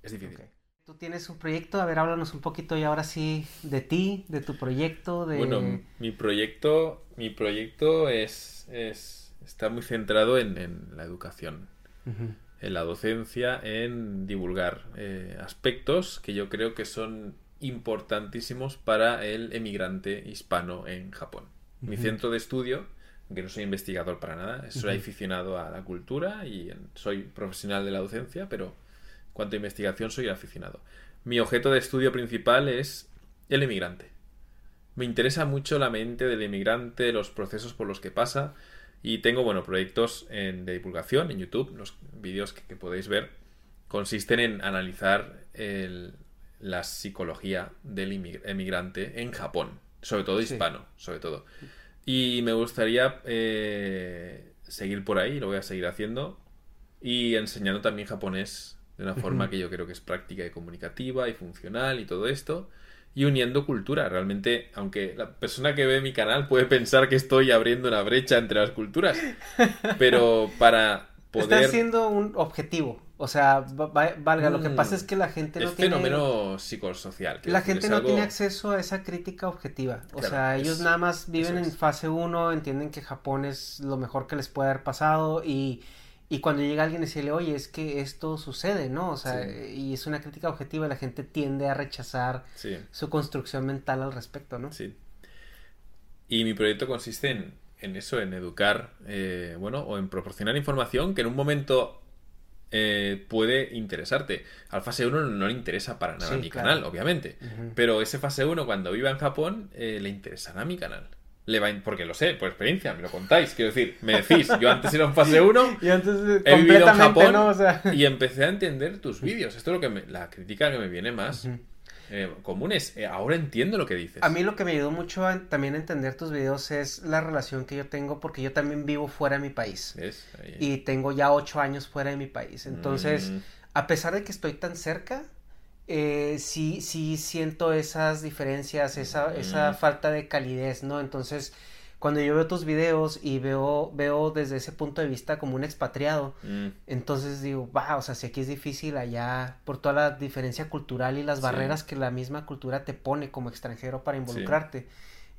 Es difícil. Tú tienes un proyecto, a ver, háblanos un poquito y ahora sí de ti, de tu proyecto, de... Bueno, mi proyecto, mi proyecto es, es está muy centrado en, en la educación, Ujú. En la docencia, en divulgar eh, aspectos que yo creo que son importantísimos para el emigrante hispano en Japón. Mi centro de estudio, aunque no soy investigador para nada, soy aficionado a la cultura y soy profesional de la docencia, pero en cuanto a investigación soy aficionado. Mi objeto de estudio principal es el emigrante. Me interesa mucho la mente del emigrante, los procesos por los que pasa y tengo, bueno, proyectos en- de divulgación en YouTube, los vídeos que, que podéis ver consisten en analizar el- la psicología del emigrante en Japón, sobre todo Sí. hispano, sobre todo. Y me gustaría eh, seguir por ahí, lo voy a seguir haciendo y enseñando también japonés de una forma que yo creo que es práctica y comunicativa y funcional y todo esto. Y uniendo cultura, realmente, aunque la persona que ve mi canal puede pensar que estoy abriendo una brecha entre las culturas, pero para, poder... Están siendo un objetivo. O sea, va- va- valga, lo que Mm, pasa es que la gente no es tiene... fenómeno psicosocial. La gente no algo- tiene acceso a esa crítica objetiva. O Claro, sea, ellos es- nada más viven en fase 1, entienden que Japón es lo mejor que les puede haber pasado y, y cuando llega alguien y decirle, oye, es que esto sucede, ¿no? O sea, Sí. y es una crítica objetiva, la gente tiende a rechazar Sí. su construcción mental al respecto, ¿no? Sí. Y mi proyecto consiste en, en eso, en educar, eh, bueno, o en proporcionar información que en un momento eh, puede interesarte. Al fase 1 no le interesa para nada Sí, a mi claro. canal, obviamente. Pero ese fase 1, cuando viva en Japón, eh, le interesará a mi canal. Le va porque lo sé, por experiencia, me lo contáis. Quiero decir, me decís, yo antes era un fase 1, Y entonces, he vivido en Japón ¿no? O sea... y empecé a entender tus vídeos. Esto es lo que me- la crítica que me viene más eh, común es, eh, ahora entiendo lo que dices. A mí lo que me ayudó mucho a, también a entender tus videos es la relación que yo tengo porque yo también vivo fuera de mi país. Y tengo ya ocho años fuera de mi país. Entonces, Mm. a pesar de que estoy tan cerca, eh, sí, sí siento esas diferencias, esa, esa falta de calidez, ¿no? Entonces, cuando yo veo tus videos y veo, veo desde ese punto de vista como un expatriado, Mm. entonces digo, va, o sea, si aquí es difícil allá, por toda la diferencia cultural y las Sí. barreras que la misma cultura te pone como extranjero para involucrarte.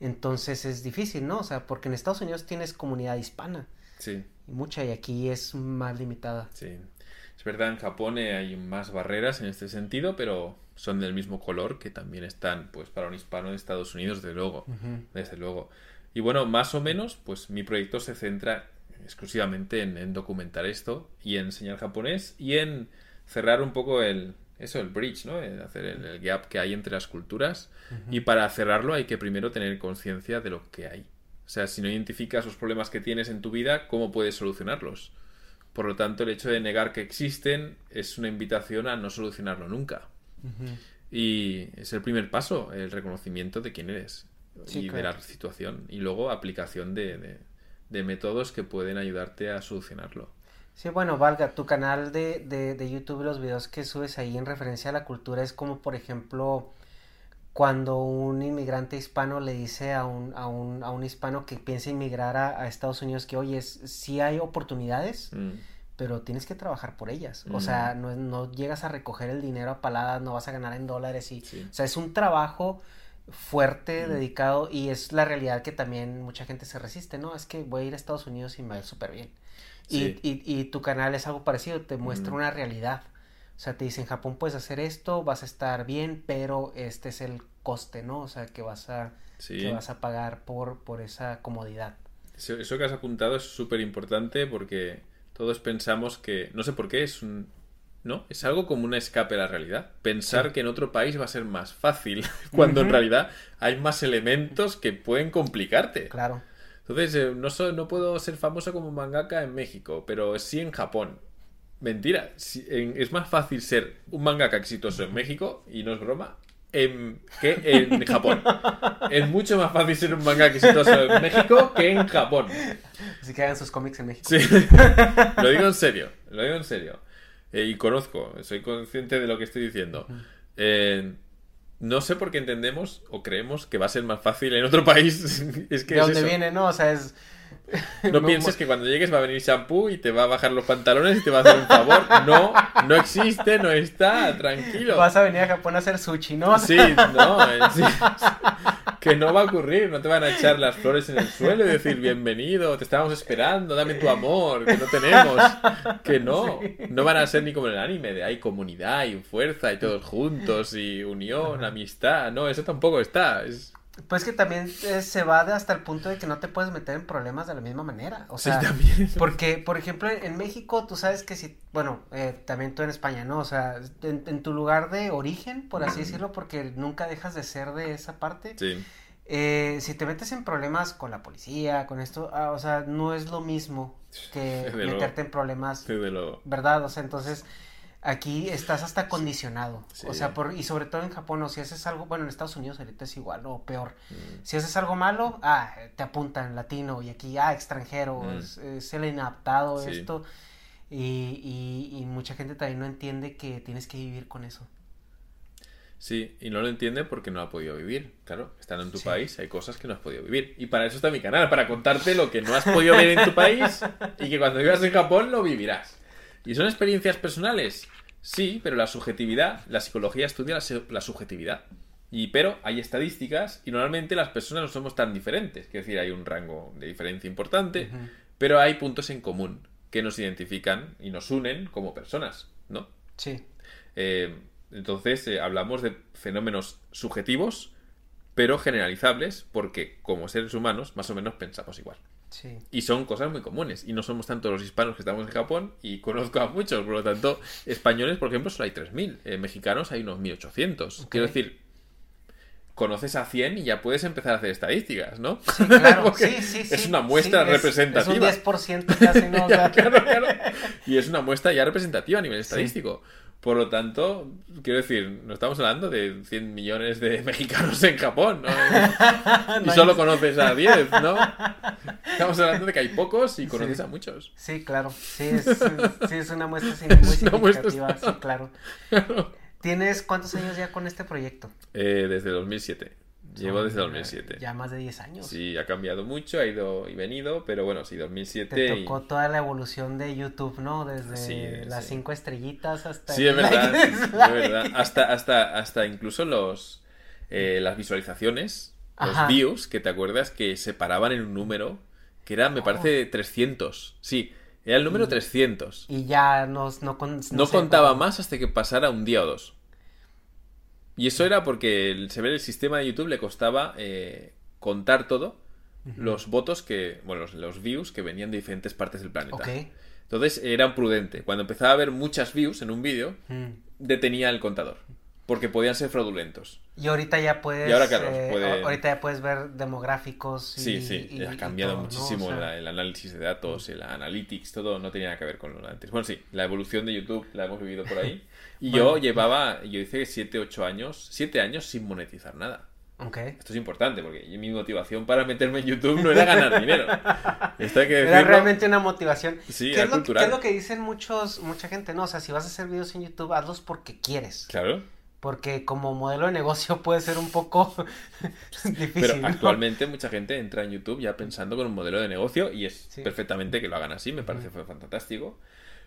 Entonces es difícil, ¿no? O sea, porque en Estados Unidos tienes comunidad hispana Sí, y mucha y aquí es más limitada. sí. Es verdad, en Japón eh, hay más barreras en este sentido, pero son del mismo color que también están, pues, para un hispano de Estados Unidos, desde luego. Desde luego. Y bueno, más o menos, pues mi proyecto se centra exclusivamente en, en documentar esto y en enseñar japonés y en cerrar un poco el eso, el bridge, ¿no? El hacer el, el gap que hay entre las culturas. Y para cerrarlo hay que primero tener conciencia de lo que hay. O sea, si no identificas los problemas que tienes en tu vida, ¿cómo puedes solucionarlos? Por lo tanto, el hecho de negar que existen es una invitación a no solucionarlo nunca. Y es el primer paso, el reconocimiento de quién eres Sí, y claro. de la situación. Y luego aplicación de, de- de métodos que pueden ayudarte a solucionarlo. Sí, bueno, valga, tu canal de, de, de YouTube, los videos que subes ahí en referencia a la cultura es como, por ejemplo, cuando un inmigrante hispano le dice a un, a un, a un hispano que piensa inmigrar a, a Estados Unidos que, oye, es- sí hay oportunidades, Mm, pero tienes que trabajar por ellas. O Mm. sea, no, no llegas a recoger el dinero a paladas, no vas a ganar en dólares y, Sí. o sea, es un trabajo fuerte, Mm. dedicado y es la realidad que también mucha gente se resiste, ¿no? Es que voy a ir a Estados Unidos y me va súper bien. Sí. Y, y, y tu canal es algo parecido, te muestra una realidad. O sea, te dice, en Japón puedes hacer esto, vas a estar bien, pero este es el coste, ¿no? O sea, que vas a, Sí. que vas a pagar por, por esa comodidad. Eso, eso que has apuntado es súper importante porque todos pensamos que, no sé por qué, es un... No, es algo como un escape a la realidad. Pensar Sí. que en otro país va a ser más fácil, cuando en realidad hay más elementos que pueden complicarte. Claro. Entonces, eh, no, so- no puedo ser famoso como mangaka en México, pero sí en Japón. Mentira, si- en- es más fácil ser un mangaka exitoso en México, y no es broma, en- que en Japón. Es mucho más fácil ser un mangaka exitoso en México que en Japón. Así que hagan sus cómics en México. Sí, lo digo en serio, lo digo en serio. Eh, y conozco, soy consciente de lo que estoy diciendo. Eh, no sé por qué entendemos o creemos que va a ser más fácil en otro país. es que ¿De es dónde eso. viene, no? O sea, es... No pienses que cuando llegues va a venir shampoo y te va a bajar los pantalones y te va a hacer un favor. No, no existe, no está, tranquilo. Vas a venir a Japón a hacer sushi, ¿no? Sí, no, eh, sí. que no va a ocurrir, no te van a echar las flores en el suelo y decir bienvenido, te estábamos esperando, dame tu amor, que no tenemos, que no, no van a ser ni como en el anime, de hay comunidad y fuerza y todos juntos y unión, amistad, no, eso tampoco está, es... Pues que también eh, se va de hasta el punto de que no te puedes meter en problemas de la misma manera. O Sí, sea, también. porque, por ejemplo, en, en México, tú sabes que si, bueno, eh, también tú en España, ¿no? O sea, en, en tu lugar de origen, por así decirlo, porque nunca dejas de ser de esa parte. Sí, eh, si te metes en problemas con la policía, con esto, ah, o sea, no es lo mismo que meterte en problemas desde lo... ¿verdad? O sea, entonces aquí estás hasta condicionado. Sí. O sea, por, y sobre todo en Japón, o si haces algo, bueno, en Estados Unidos ahorita es igual o peor. Mm. Si haces algo malo, ah, te apuntan latino y aquí, ah, extranjero, Mm. es, es el inadaptado Sí. esto. Y, y, y mucha gente también no entiende que tienes que vivir con eso. Sí, y no lo entiende porque no ha podido vivir. Claro, estando en tu país hay cosas que no has podido vivir. Y para eso está mi canal, para contarte lo que no has podido ver en tu país y que cuando vivas en Japón lo vivirás. ¿Y son experiencias personales? Sí, pero la subjetividad, la psicología estudia la, subjetividad. Y pero hay estadísticas y normalmente las personas no somos tan diferentes. Es decir, hay un rango de diferencia importante, pero hay puntos en común que nos identifican y nos unen como personas, ¿no? Sí. Eh, entonces eh, hablamos de fenómenos subjetivos, pero generalizables, porque como seres humanos más o menos pensamos igual. Sí. Y son cosas muy comunes. Y no somos tanto los hispanos que estamos en Japón, y conozco a muchos. Por lo tanto, españoles, por ejemplo, solo hay 3.000. Eh, mexicanos hay unos 1.800. Quiero decir, conoces a 100 y ya puedes empezar a hacer estadísticas, ¿no? Claro, Porque sí, sí, sí. Es una muestra Sí, es- representativa. Es un 10% casi, ¿no? Claro, claro. Y es una muestra ya representativa a nivel estadístico. Por lo tanto, quiero decir, no estamos hablando de 100 millones de mexicanos en Japón, ¿no? Y solo conoces a 10, ¿no? Estamos hablando de que hay pocos y conoces a muchos. Sí, claro. Sí, es, sí, es una muestra muy muestra- significativa, sí, claro. ¿Tienes cuántos años ya con este proyecto? Eh, desde 2007. Llevo desde Son, 2007. Ya más de 10 años. Sí, ha cambiado mucho, ha ido y venido, pero bueno, sí, 2007. Te y- tocó toda la evolución de YouTube, ¿no? Desde Sí, las sí. cinco estrellitas hasta Sí, es verdad, like, es dislike. verdad. Hasta, hasta, hasta incluso los eh, las visualizaciones, los views, que te acuerdas que se paraban en un número que era, me parece, 300. Sí, era el número 300. Y ya nos, no, No, sé, contaba más hasta que pasara un día o dos. Y eso era porque el, se ve el sistema de YouTube le costaba eh, contar todo los votos que, bueno, los, los views que venían de diferentes partes del planeta. Ok. Entonces era prudente. Cuando empezaba a haber muchas views en un vídeo, Mm. detenía el contador. Porque podían ser fraudulentos. Y ahorita ya puedes. Y ahora, claro, eh, puede- Ahorita ya puedes ver demográficos. Y, Sí, sí, y- ha cambiado todo, ¿no? muchísimo O sea, la- el análisis de datos, el analytics, todo no tenía nada que ver con lo de antes. Bueno, sí, la evolución de YouTube la hemos vivido por ahí. Y yo llevaba, yo hice 7, 8 años, 7 años sin monetizar nada. Ok. Esto es importante porque mi motivación para meterme en YouTube no era ganar dinero. Esto hay que Era realmente una motivación. Sí, ¿Qué, es lo, qué es lo que dicen muchos, mucha gente? No, o sea, si vas a hacer videos en YouTube, hazlos porque quieres. Claro. Porque como modelo de negocio puede ser un poco difícil. Pero ¿no? actualmente mucha gente entra en YouTube ya pensando con un modelo de negocio y es Sí. perfectamente que lo hagan así, me parece fue fantástico.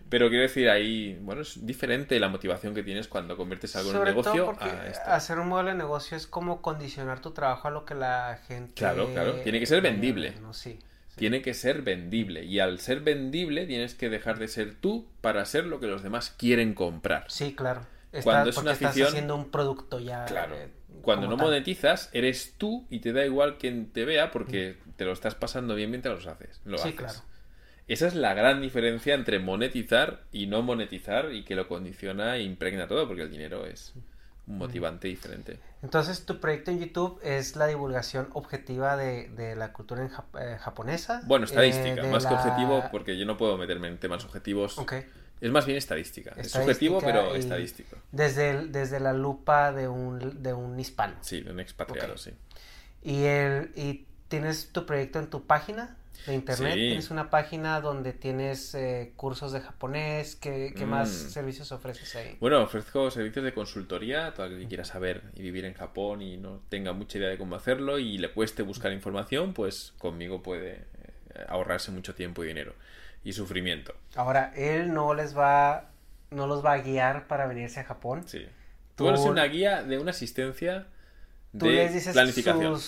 Pero quiero decir, ahí, bueno, es diferente la motivación que tienes cuando conviertes algo Sobre en negocio todo porque a esto. hacer un modelo de negocio es como condicionar tu trabajo a lo que la gente... Claro, claro, tiene que ser vendible. ver, ¿no? Sí. Tiene que ser vendible y al ser vendible tienes que dejar de ser tú para ser lo que los demás quieren comprar. Sí, claro. Está- Cuando es una estás afición- haciendo un producto ya. Claro. eh, Cuando no tal. monetizas, eres tú y te da igual quien te vea porque te lo estás pasando bien mientras los haces. Lo Sí, haces. claro. Esa es la gran diferencia entre monetizar y no monetizar y que lo condiciona e impregna todo porque el dinero es un motivante diferente. Entonces, tu proyecto en YouTube es la divulgación objetiva de, de la cultura en jap- eh, japonesa. Bueno, eh, estadística, más que objetivo porque yo no puedo meterme en temas objetivos. Ok. Es más bien estadística. es subjetivo pero estadístico. Desde, el- desde la lupa de un, de un hispano. Sí, de un expatriado, sí. Y, el, y tienes tu proyecto en tu página de internet. Sí. Tienes una página donde tienes eh, cursos de japonés. ¿Qué, qué más Mm. servicios ofreces ahí? Bueno, ofrezco servicios de consultoría, todo aquel que quiera saber y vivir en Japón y no tenga mucha idea de cómo hacerlo y le cueste buscar información, pues conmigo puede eh, ahorrarse mucho tiempo y dinero y sufrimiento. Ahora, él no les va, no los va a guiar para venirse a Japón. Sí. Tú- Tú eres una guía de una asistencia Tú de les dices planificación. sus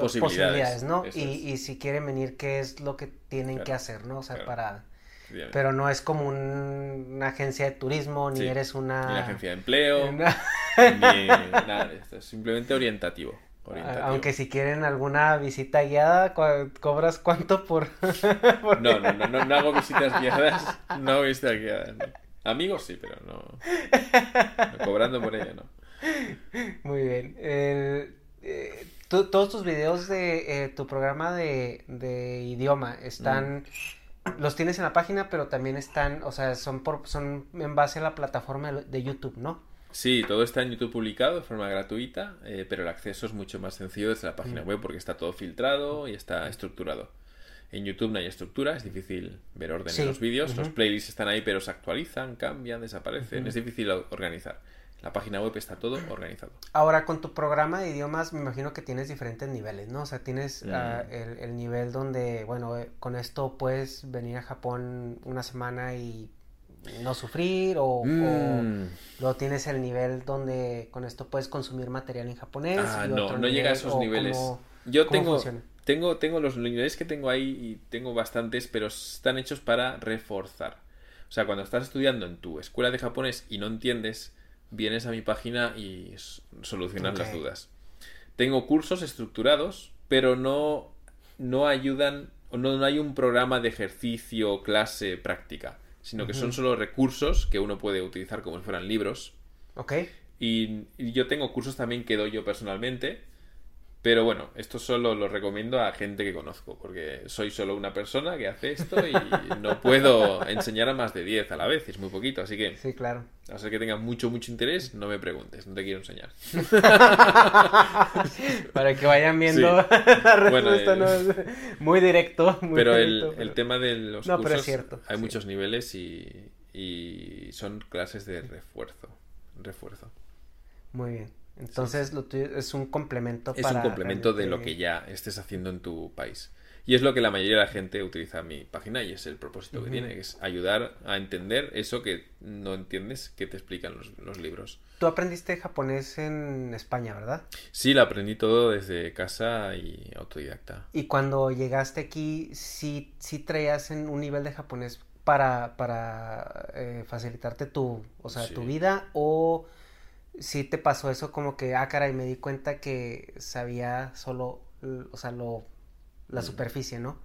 Posibilidades, posibilidades, ¿no? Y, y si quieren venir, ¿qué es lo que tienen Claro, que hacer, ¿no? O sea, claro. para... Bien. Pero no es como un- una agencia de turismo, ni Sí. eres una... Ni una agencia de empleo, una- ni nada de esto. Es simplemente orientativo. orientativo. Aunque si quieren alguna visita guiada, ¿cobras cuánto por...? No, no, no, no, no hago visitas guiadas. No hago visitas guiadas. no. Amigos sí, pero no. no cobrando por ello, no. Muy bien. Eh, tú- todos tus videos de eh, tu programa de, de idioma están... Los tienes en la página, pero también están, o sea, son por, son en base a la plataforma de YouTube, ¿no? Sí, todo está en YouTube publicado de forma gratuita, eh, pero el acceso es mucho más sencillo desde la página web porque está todo filtrado y está estructurado. En YouTube no hay estructura, es difícil ver orden Sí, en los vídeos. Los playlists están ahí, pero se actualizan, cambian, desaparecen. Es difícil organizar. La página web está todo organizado. Ahora, con tu programa de idiomas, me imagino que tienes diferentes niveles, ¿no? O sea, tienes Mm. ah, el, el nivel donde, bueno, eh, con esto puedes venir a Japón una semana y no sufrir, o, o Mm. luego tienes el nivel donde con esto puedes consumir material en japonés. Ah, y no, otro no llega a nivel, esos niveles. cómo- Yo cómo tengo, funciona. tengo, tengo los niveles que tengo ahí y tengo bastantes, pero están hechos para reforzar. O sea, cuando estás estudiando en tu escuela de japonés y no entiendes, vienes a mi página y solucionas las dudas. Tengo cursos estructurados, pero no, no ayudan, o no, no hay un programa de ejercicio, clase, práctica, sino que son solo recursos que uno puede utilizar como si fueran libros. Ok. Y, y yo tengo cursos también que doy yo personalmente. Pero bueno, esto solo lo recomiendo a gente que conozco, porque soy solo una persona que hace esto y no puedo enseñar a más de 10 a la vez, es muy poquito, así que Sí, claro. a ser que tengas mucho, mucho interés, no me preguntes, no te quiero enseñar. Para que vayan viendo Sí. la Bueno, respuesta, el- ¿no? Es Muy directo. muy Pero el, directo, el pero- tema de los No, pero es cursos, cierto, hay sí. muchos niveles y, y son clases de refuerzo. Refuerzo. Muy bien. Entonces, lo tuyo es un complemento Es para... un complemento de lo que ya estés haciendo en tu país. Y es lo que la mayoría de la gente utiliza mi página y es el propósito que tiene, que es ayudar a entender eso que no entiendes que te explican los, los libros. Tú aprendiste japonés en España, ¿verdad? Sí, lo aprendí todo desde casa y autodidacta. Y cuando llegaste aquí, sí, sí traías en un nivel de japonés para, para eh, facilitarte tu, o sea, Sí. tu vida, o sí te pasó eso como que, ah, caray, me di cuenta que sabía solo, o sea, lo, la Mm. superficie, ¿no?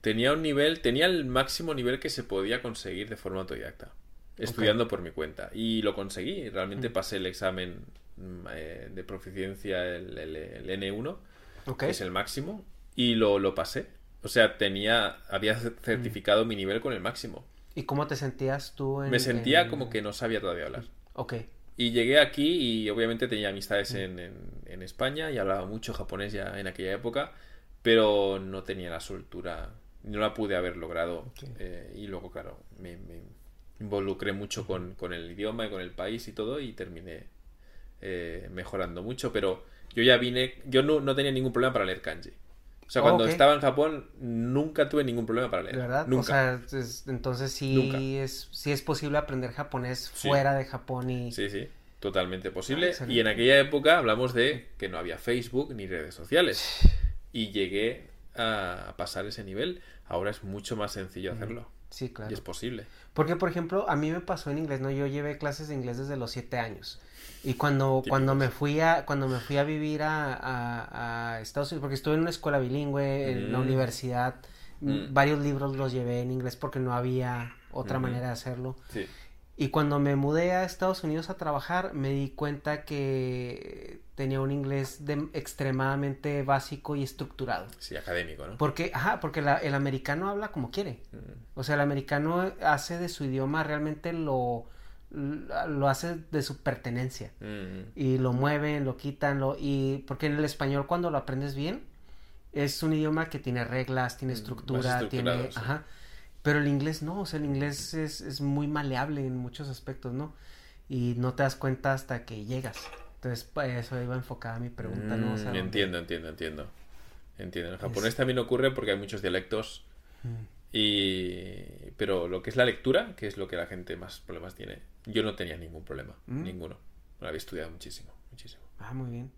Tenía un nivel, tenía el máximo nivel que se podía conseguir de forma autodidacta, estudiando por mi cuenta. Y lo conseguí, realmente pasé el examen mm, eh, de proficiencia, el, el- el N1, Ok. que es el máximo, y lo, lo pasé. O sea, tenía, había certificado mi nivel con el máximo. ¿Y cómo te sentías tú en... Me sentía en- como que no sabía todavía hablar. Ok. Y llegué aquí y obviamente tenía amistades en, en- en España y hablaba mucho japonés ya en aquella época, pero no tenía la soltura, no la pude haber logrado. Eh, y luego, claro, me, me involucré mucho con, con el idioma y con el país y todo y terminé eh, mejorando mucho, pero yo ya vine, yo no, no tenía ningún problema para leer kanji. O sea, Oh, cuando estaba en Japón nunca tuve ningún problema para leer. ¿De verdad? Nunca. O sea, es- entonces sí Nunca. es, sí es posible aprender japonés Sí. fuera de Japón y... Sí, sí, totalmente posible. Ah, y en aquella época hablamos de que no había Facebook ni redes sociales. Y llegué a pasar ese nivel. Ahora es mucho más sencillo hacerlo. Sí, claro. Y es posible. Porque, por ejemplo, a mí me pasó en inglés, ¿no? Yo llevé clases de inglés desde los siete años. Y cuando, cuando me fui a, cuando me fui a vivir a, a- a Estados Unidos, porque estuve en una escuela bilingüe, en la Mm. universidad, m- Mm. varios libros los llevé en inglés porque no había otra manera de hacerlo. Sí. Y cuando me mudé a Estados Unidos a trabajar, me di cuenta que tenía un inglés de- extremadamente básico y estructurado. Sí, académico, ¿no? Porque, ajá, porque la- el americano habla como quiere. Mm. O sea, el americano hace de su idioma realmente lo, lo hace de su pertenencia. Mm. Y lo mueven, lo quitan, lo, y porque en el español cuando lo aprendes bien, es un idioma que tiene reglas, tiene Mm, estructura, tiene, sí. ajá. Pero el inglés no, o sea, el inglés es, es muy maleable en muchos aspectos, ¿no? Y no te das cuenta hasta que llegas. Entonces, eso iba enfocada mi pregunta, ¿no? O sea, Mm, entiendo, entiendo, entiendo. Entiendo. En japonés Es- también ocurre porque hay muchos dialectos. Y... Pero lo que es la lectura, que es lo que la gente más problemas tiene, yo no tenía ningún problema. Mm. Ninguno. Lo había estudiado muchísimo, muchísimo. Ah, muy bien.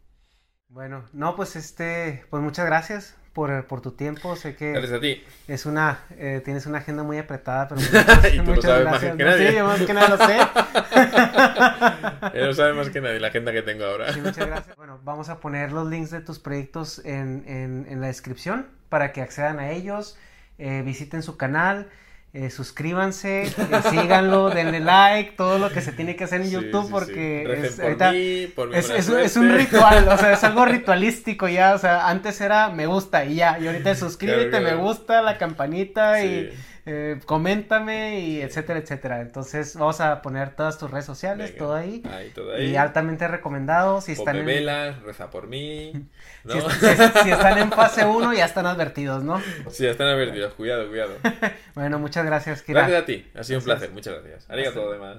Bueno, no, pues este, pues muchas gracias por, por tu tiempo. Sé que Gracias a ti. es una, eh, tienes una agenda muy apretada, pero Y tú lo sabes más que ¿no? nadie. Sí, yo más que nada lo sé. Él no sabe más que nadie la agenda que tengo ahora. Sí, muchas gracias. Bueno, vamos a poner los links de tus proyectos en, en, en la descripción para que accedan a ellos, eh, visiten su canal, eh, suscríbanse, eh, síganlo, denle like, todo lo que se tiene que hacer en Sí, YouTube sí, porque es, por ahorita mí, por mi es, un- es un suerte. ritual, o sea, es algo ritualístico ya, o sea, antes era me gusta y ya, y ahorita suscríbete, Claro, claro. me gusta, la campanita y. eh, coméntame y etcétera, etcétera. Entonces vamos a poner todas tus redes sociales, Venga. todo ahí. Ahí, todo ahí. Y altamente recomendado si están en... velas, reza por mí. ¿no? Si, si- si están en fase 1 ya están advertidos, ¿no? Sí, ya están advertidos. Cuidado, cuidado. Bueno, muchas gracias, Kira. Gracias a ti. Ha sido un placer. Muchas gracias. Arigato, además.